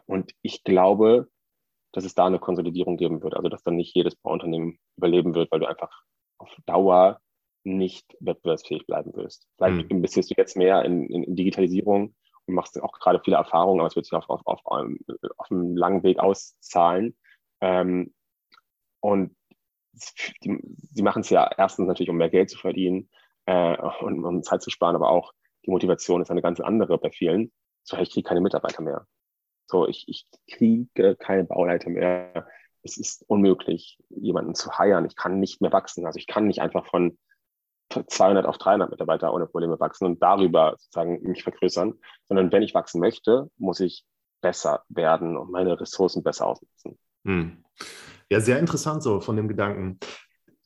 Und ich glaube, dass es da eine Konsolidierung geben wird. Also, dass dann nicht jedes Bauunternehmen überleben wird, weil du einfach auf Dauer nicht wettbewerbsfähig bleiben wirst. Vielleicht mhm. investierst du jetzt mehr in, in, in, Digitalisierung und machst auch gerade viele Erfahrungen, aber es wird sich auf, auf, auf, auf einem langen Weg auszahlen. Ähm, und die, sie machen es ja erstens natürlich, um mehr Geld zu verdienen äh, und um Zeit zu sparen, aber auch die Motivation ist eine ganz andere bei vielen. So, ich kriege keine Mitarbeiter mehr. So, ich, ich kriege keine Bauleiter mehr. Es ist unmöglich, jemanden zu heiren. Ich kann nicht mehr wachsen. Also ich kann nicht einfach von 200 auf 300 Mitarbeiter ohne Probleme wachsen und darüber sozusagen mich vergrößern, sondern wenn ich wachsen möchte, muss ich besser werden und meine Ressourcen besser ausnutzen. Hm. Ja, sehr interessant so von dem Gedanken.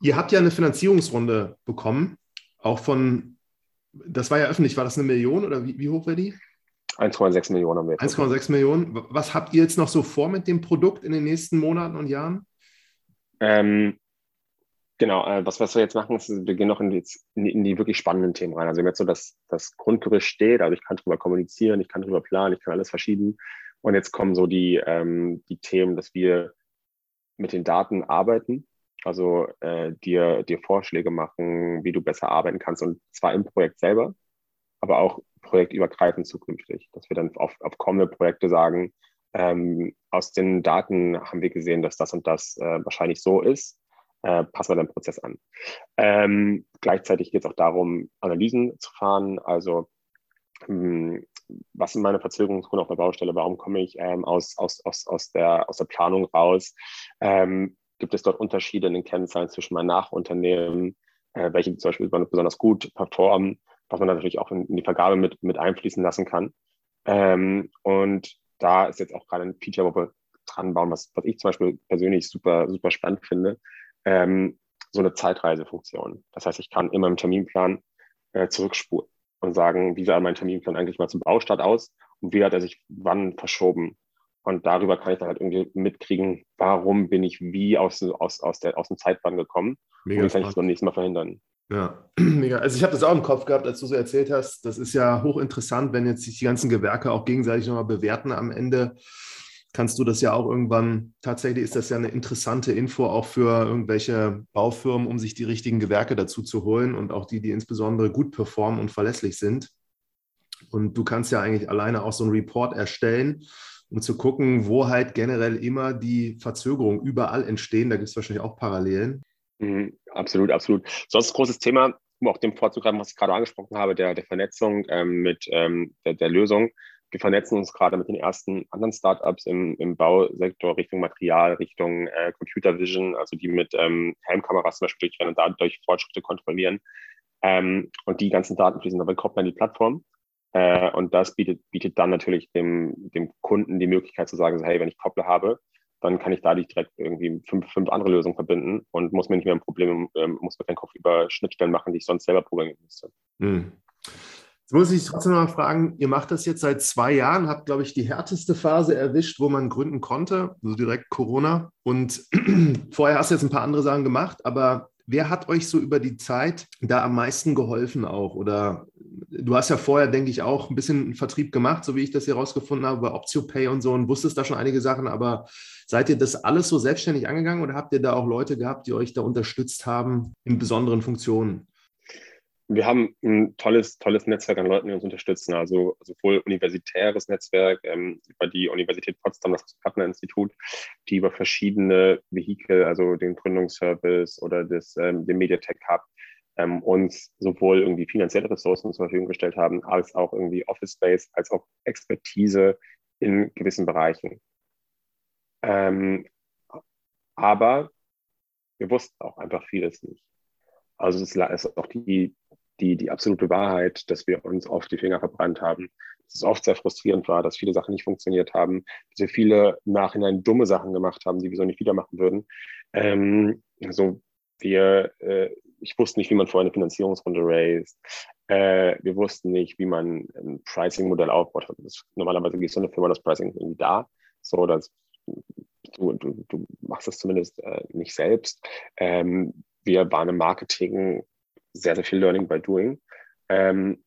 Ihr habt ja eine Finanzierungsrunde bekommen, auch von, das war ja öffentlich, war das eine Million oder wie, wie hoch war die? 1,6 Millionen haben wir jetzt. 1,6 Millionen. Was habt ihr jetzt noch so vor mit dem Produkt in den nächsten Monaten und Jahren? Ähm, genau, äh, was, was wir jetzt machen, ist, wir gehen noch in die, in die, wirklich spannenden Themen rein. Also wir haben jetzt so, dass das Grundgerüst steht, also ich kann darüber kommunizieren, ich kann darüber planen, ich kann alles verschieben. Und jetzt kommen so die, ähm, die Themen, dass wir mit den Daten arbeiten, also äh, dir, dir Vorschläge machen, wie du besser arbeiten kannst und zwar im Projekt selber, aber auch projektübergreifend zukünftig, dass wir dann auf, auf kommende Projekte sagen, ähm, aus den Daten haben wir gesehen, dass das und das äh, wahrscheinlich so ist, äh, passen wir den Prozess an. Ähm, gleichzeitig geht es auch darum, Analysen zu fahren, also hm, was sind meine Verzögerungsgründe auf der Baustelle, warum komme ich ähm, aus, aus, aus, aus, der, aus der Planung raus, ähm, gibt es dort Unterschiede in den Kennzahlen zwischen meinen Nachunternehmen, äh, welche zum Beispiel besonders gut performen, was man natürlich auch in, in die Vergabe mit, mit einfließen lassen kann. Ähm, und da ist jetzt auch gerade ein Feature, wo wir dran bauen, was, was ich zum Beispiel persönlich super, super spannend finde, ähm, so eine Zeitreisefunktion. Das heißt, ich kann in meinem Terminplan äh, zurückspulen und sagen, wie sah mein Terminplan eigentlich mal zum Baustart aus und wie hat er sich wann verschoben. Und darüber kann ich dann halt irgendwie mitkriegen, warum bin ich wie aus, aus, aus, der, aus dem Zeitplan gekommen Mega und wie kann ich es beim nächsten Mal verhindern. Ja, [CLEARS THROAT] mega. Also ich habe das auch im Kopf gehabt, als du so erzählt hast. Das ist ja hochinteressant, wenn jetzt sich die ganzen Gewerke auch gegenseitig nochmal bewerten am Ende. Kannst du das ja auch irgendwann, tatsächlich ist das ja eine interessante Info auch für irgendwelche Baufirmen, um sich die richtigen Gewerke dazu zu holen und auch die, die insbesondere gut performen und verlässlich sind. Und du kannst ja eigentlich alleine auch so einen Report erstellen, um zu gucken, wo halt generell immer die Verzögerungen überall entstehen. Da gibt es wahrscheinlich auch Parallelen. Mhm, absolut, absolut. Sonst großes Thema, um auch dem vorzugreifen, was ich gerade angesprochen habe, der, der Vernetzung ähm, mit ähm, der, der, Lösung. Wir vernetzen uns gerade mit den ersten anderen Startups im, im Bausektor Richtung Material, Richtung äh, Computer Vision, also die mit ähm, Helmkameras zum Beispiel durchrennen und dadurch Fortschritte kontrollieren. Ähm, und die ganzen Daten fließen dabei koppeln an die Plattform. Äh, und das bietet, bietet dann natürlich dem, dem Kunden die Möglichkeit zu sagen, so, hey, wenn ich Koppler habe, dann kann ich dadurch direkt irgendwie fünf, fünf andere Lösungen verbinden und muss mir nicht mehr ein Problem, ähm, muss mir keinen Kopf über Schnittstellen machen, die ich sonst selber programmieren müsste. Hm. Jetzt muss ich trotzdem noch mal fragen, ihr macht das jetzt seit zwei Jahren, habt, glaube ich, die härteste Phase erwischt, wo man gründen konnte, also direkt Corona. Und [CLEARS THROAT] vorher hast du jetzt ein paar andere Sachen gemacht, aber wer hat euch so über die Zeit da am meisten geholfen auch? Oder du hast ja vorher, denke ich, auch ein bisschen Vertrieb gemacht, so wie ich das hier rausgefunden habe, bei OptioPay und so und wusstest da schon einige Sachen, aber seid ihr das alles so selbstständig angegangen oder habt ihr da auch Leute gehabt, die euch da unterstützt haben in besonderen Funktionen? Wir haben ein tolles, tolles Netzwerk an Leuten, die uns unterstützen. Also sowohl universitäres Netzwerk ähm, über die Universität Potsdam, das Partnerinstitut, die über verschiedene Vehikel, also den Gründungsservice oder das, ähm, den Mediatek Hub, ähm, uns sowohl irgendwie finanzielle Ressourcen zur Verfügung gestellt haben, als auch irgendwie Office Space, als auch Expertise in gewissen Bereichen. Ähm, aber wir wussten auch einfach vieles nicht. Also es ist auch die, die, die absolute Wahrheit, dass wir uns oft die Finger verbrannt haben. Dass es oft sehr frustrierend war, dass viele Sachen nicht funktioniert haben, dass wir viele Nachhinein dumme Sachen gemacht haben, die wir so nicht wieder machen würden. Ähm, also wir, äh, ich wusste nicht, wie man vorher eine Finanzierungsrunde raised. Äh, wir wussten nicht, wie man ein Pricing-Modell aufbaut. Das, normalerweise geht so eine Firma das Pricing irgendwie da, so dass du, du, du machst das zumindest äh, nicht selbst. Ähm, wir waren im Marketing sehr, sehr viel Learning by Doing. Ähm,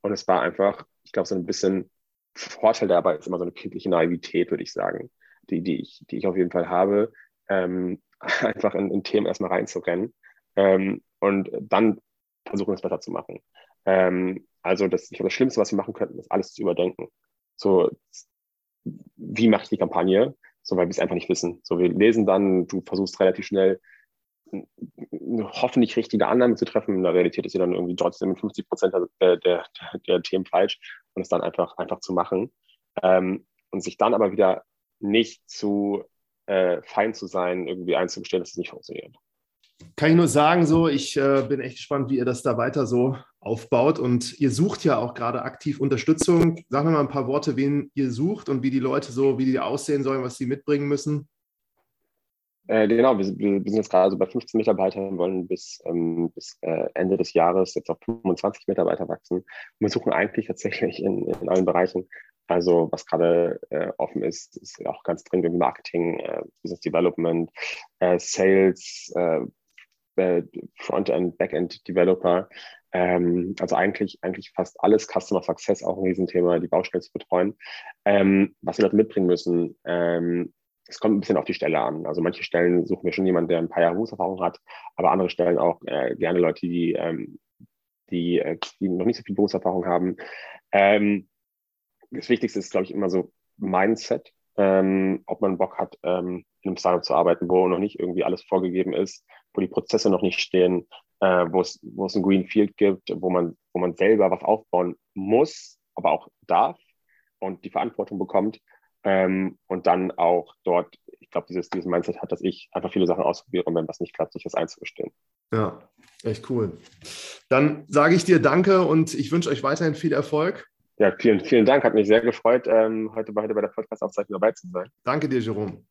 und es war einfach, ich glaube, so ein bisschen Vorteil dabei ist immer so eine kindliche Naivität, würde ich sagen, die, die, ich, die ich auf jeden Fall habe, ähm, [LAUGHS] einfach in, in, Themen erstmal reinzurennen ähm, und dann versuchen, es besser zu machen. Ähm, also das, ich glaube, das Schlimmste, was wir machen könnten, ist alles zu überdenken. So, wie mache ich die Kampagne? So, weil wir es einfach nicht wissen. So, wir lesen dann, du versuchst relativ schnell hoffentlich richtige Annahme zu treffen. In der Realität ist sie dann irgendwie trotzdem mit 50 Prozent der, der, der, Themen falsch und es dann einfach, einfach zu machen. Ähm, und sich dann aber wieder nicht zu äh, fein zu sein, irgendwie einzugestehen, dass es nicht funktioniert. Kann ich nur sagen, so, ich äh, bin echt gespannt, wie ihr das da weiter so aufbaut. Und ihr sucht ja auch gerade aktiv Unterstützung. Sag mir mal ein paar Worte, wen ihr sucht und wie die Leute so, wie die aussehen sollen, was sie mitbringen müssen. Äh, genau, wir, wir, sind jetzt gerade so bei 15 Mitarbeitern, wollen bis, ähm, bis äh, Ende des Jahres jetzt auf 25 Mitarbeiter wachsen. Wir suchen eigentlich tatsächlich in, in allen Bereichen. Also was gerade äh, offen ist, ist auch ganz dringend im Marketing, äh, Business Development, äh, Sales, äh, Frontend, Backend Developer. Ähm, also eigentlich, eigentlich fast alles Customer Success, auch ein Riesenthema, die Baustellen zu betreuen. Ähm, was wir dort mitbringen müssen, ähm, es kommt ein bisschen auf die Stelle an. Also manche Stellen suchen wir schon jemanden, der ein paar Jahre Berufserfahrung hat, aber andere Stellen auch äh, gerne Leute, die, ähm, die, äh, die noch nicht so viel Berufserfahrung haben. Ähm, das Wichtigste ist, glaube ich, immer so Mindset, ähm, ob man Bock hat, ähm, in einem Startup zu arbeiten, wo noch nicht irgendwie alles vorgegeben ist, wo die Prozesse noch nicht stehen, äh, wo es ein Green Field gibt, wo man, wo man selber was aufbauen muss, aber auch darf und die Verantwortung bekommt ähm, und dann auch dort, ich glaube, dieses, dieses Mindset hat, dass ich einfach viele Sachen ausprobiere und wenn was nicht klappt, sich das einzugestehen. Ja, echt cool. Dann sage ich dir Danke und ich wünsche euch weiterhin viel Erfolg. Ja, vielen, vielen Dank. Hat mich sehr gefreut, ähm, heute bei, heute bei der Podcast-Aufzeichnung dabei zu sein. Danke dir, Jerome.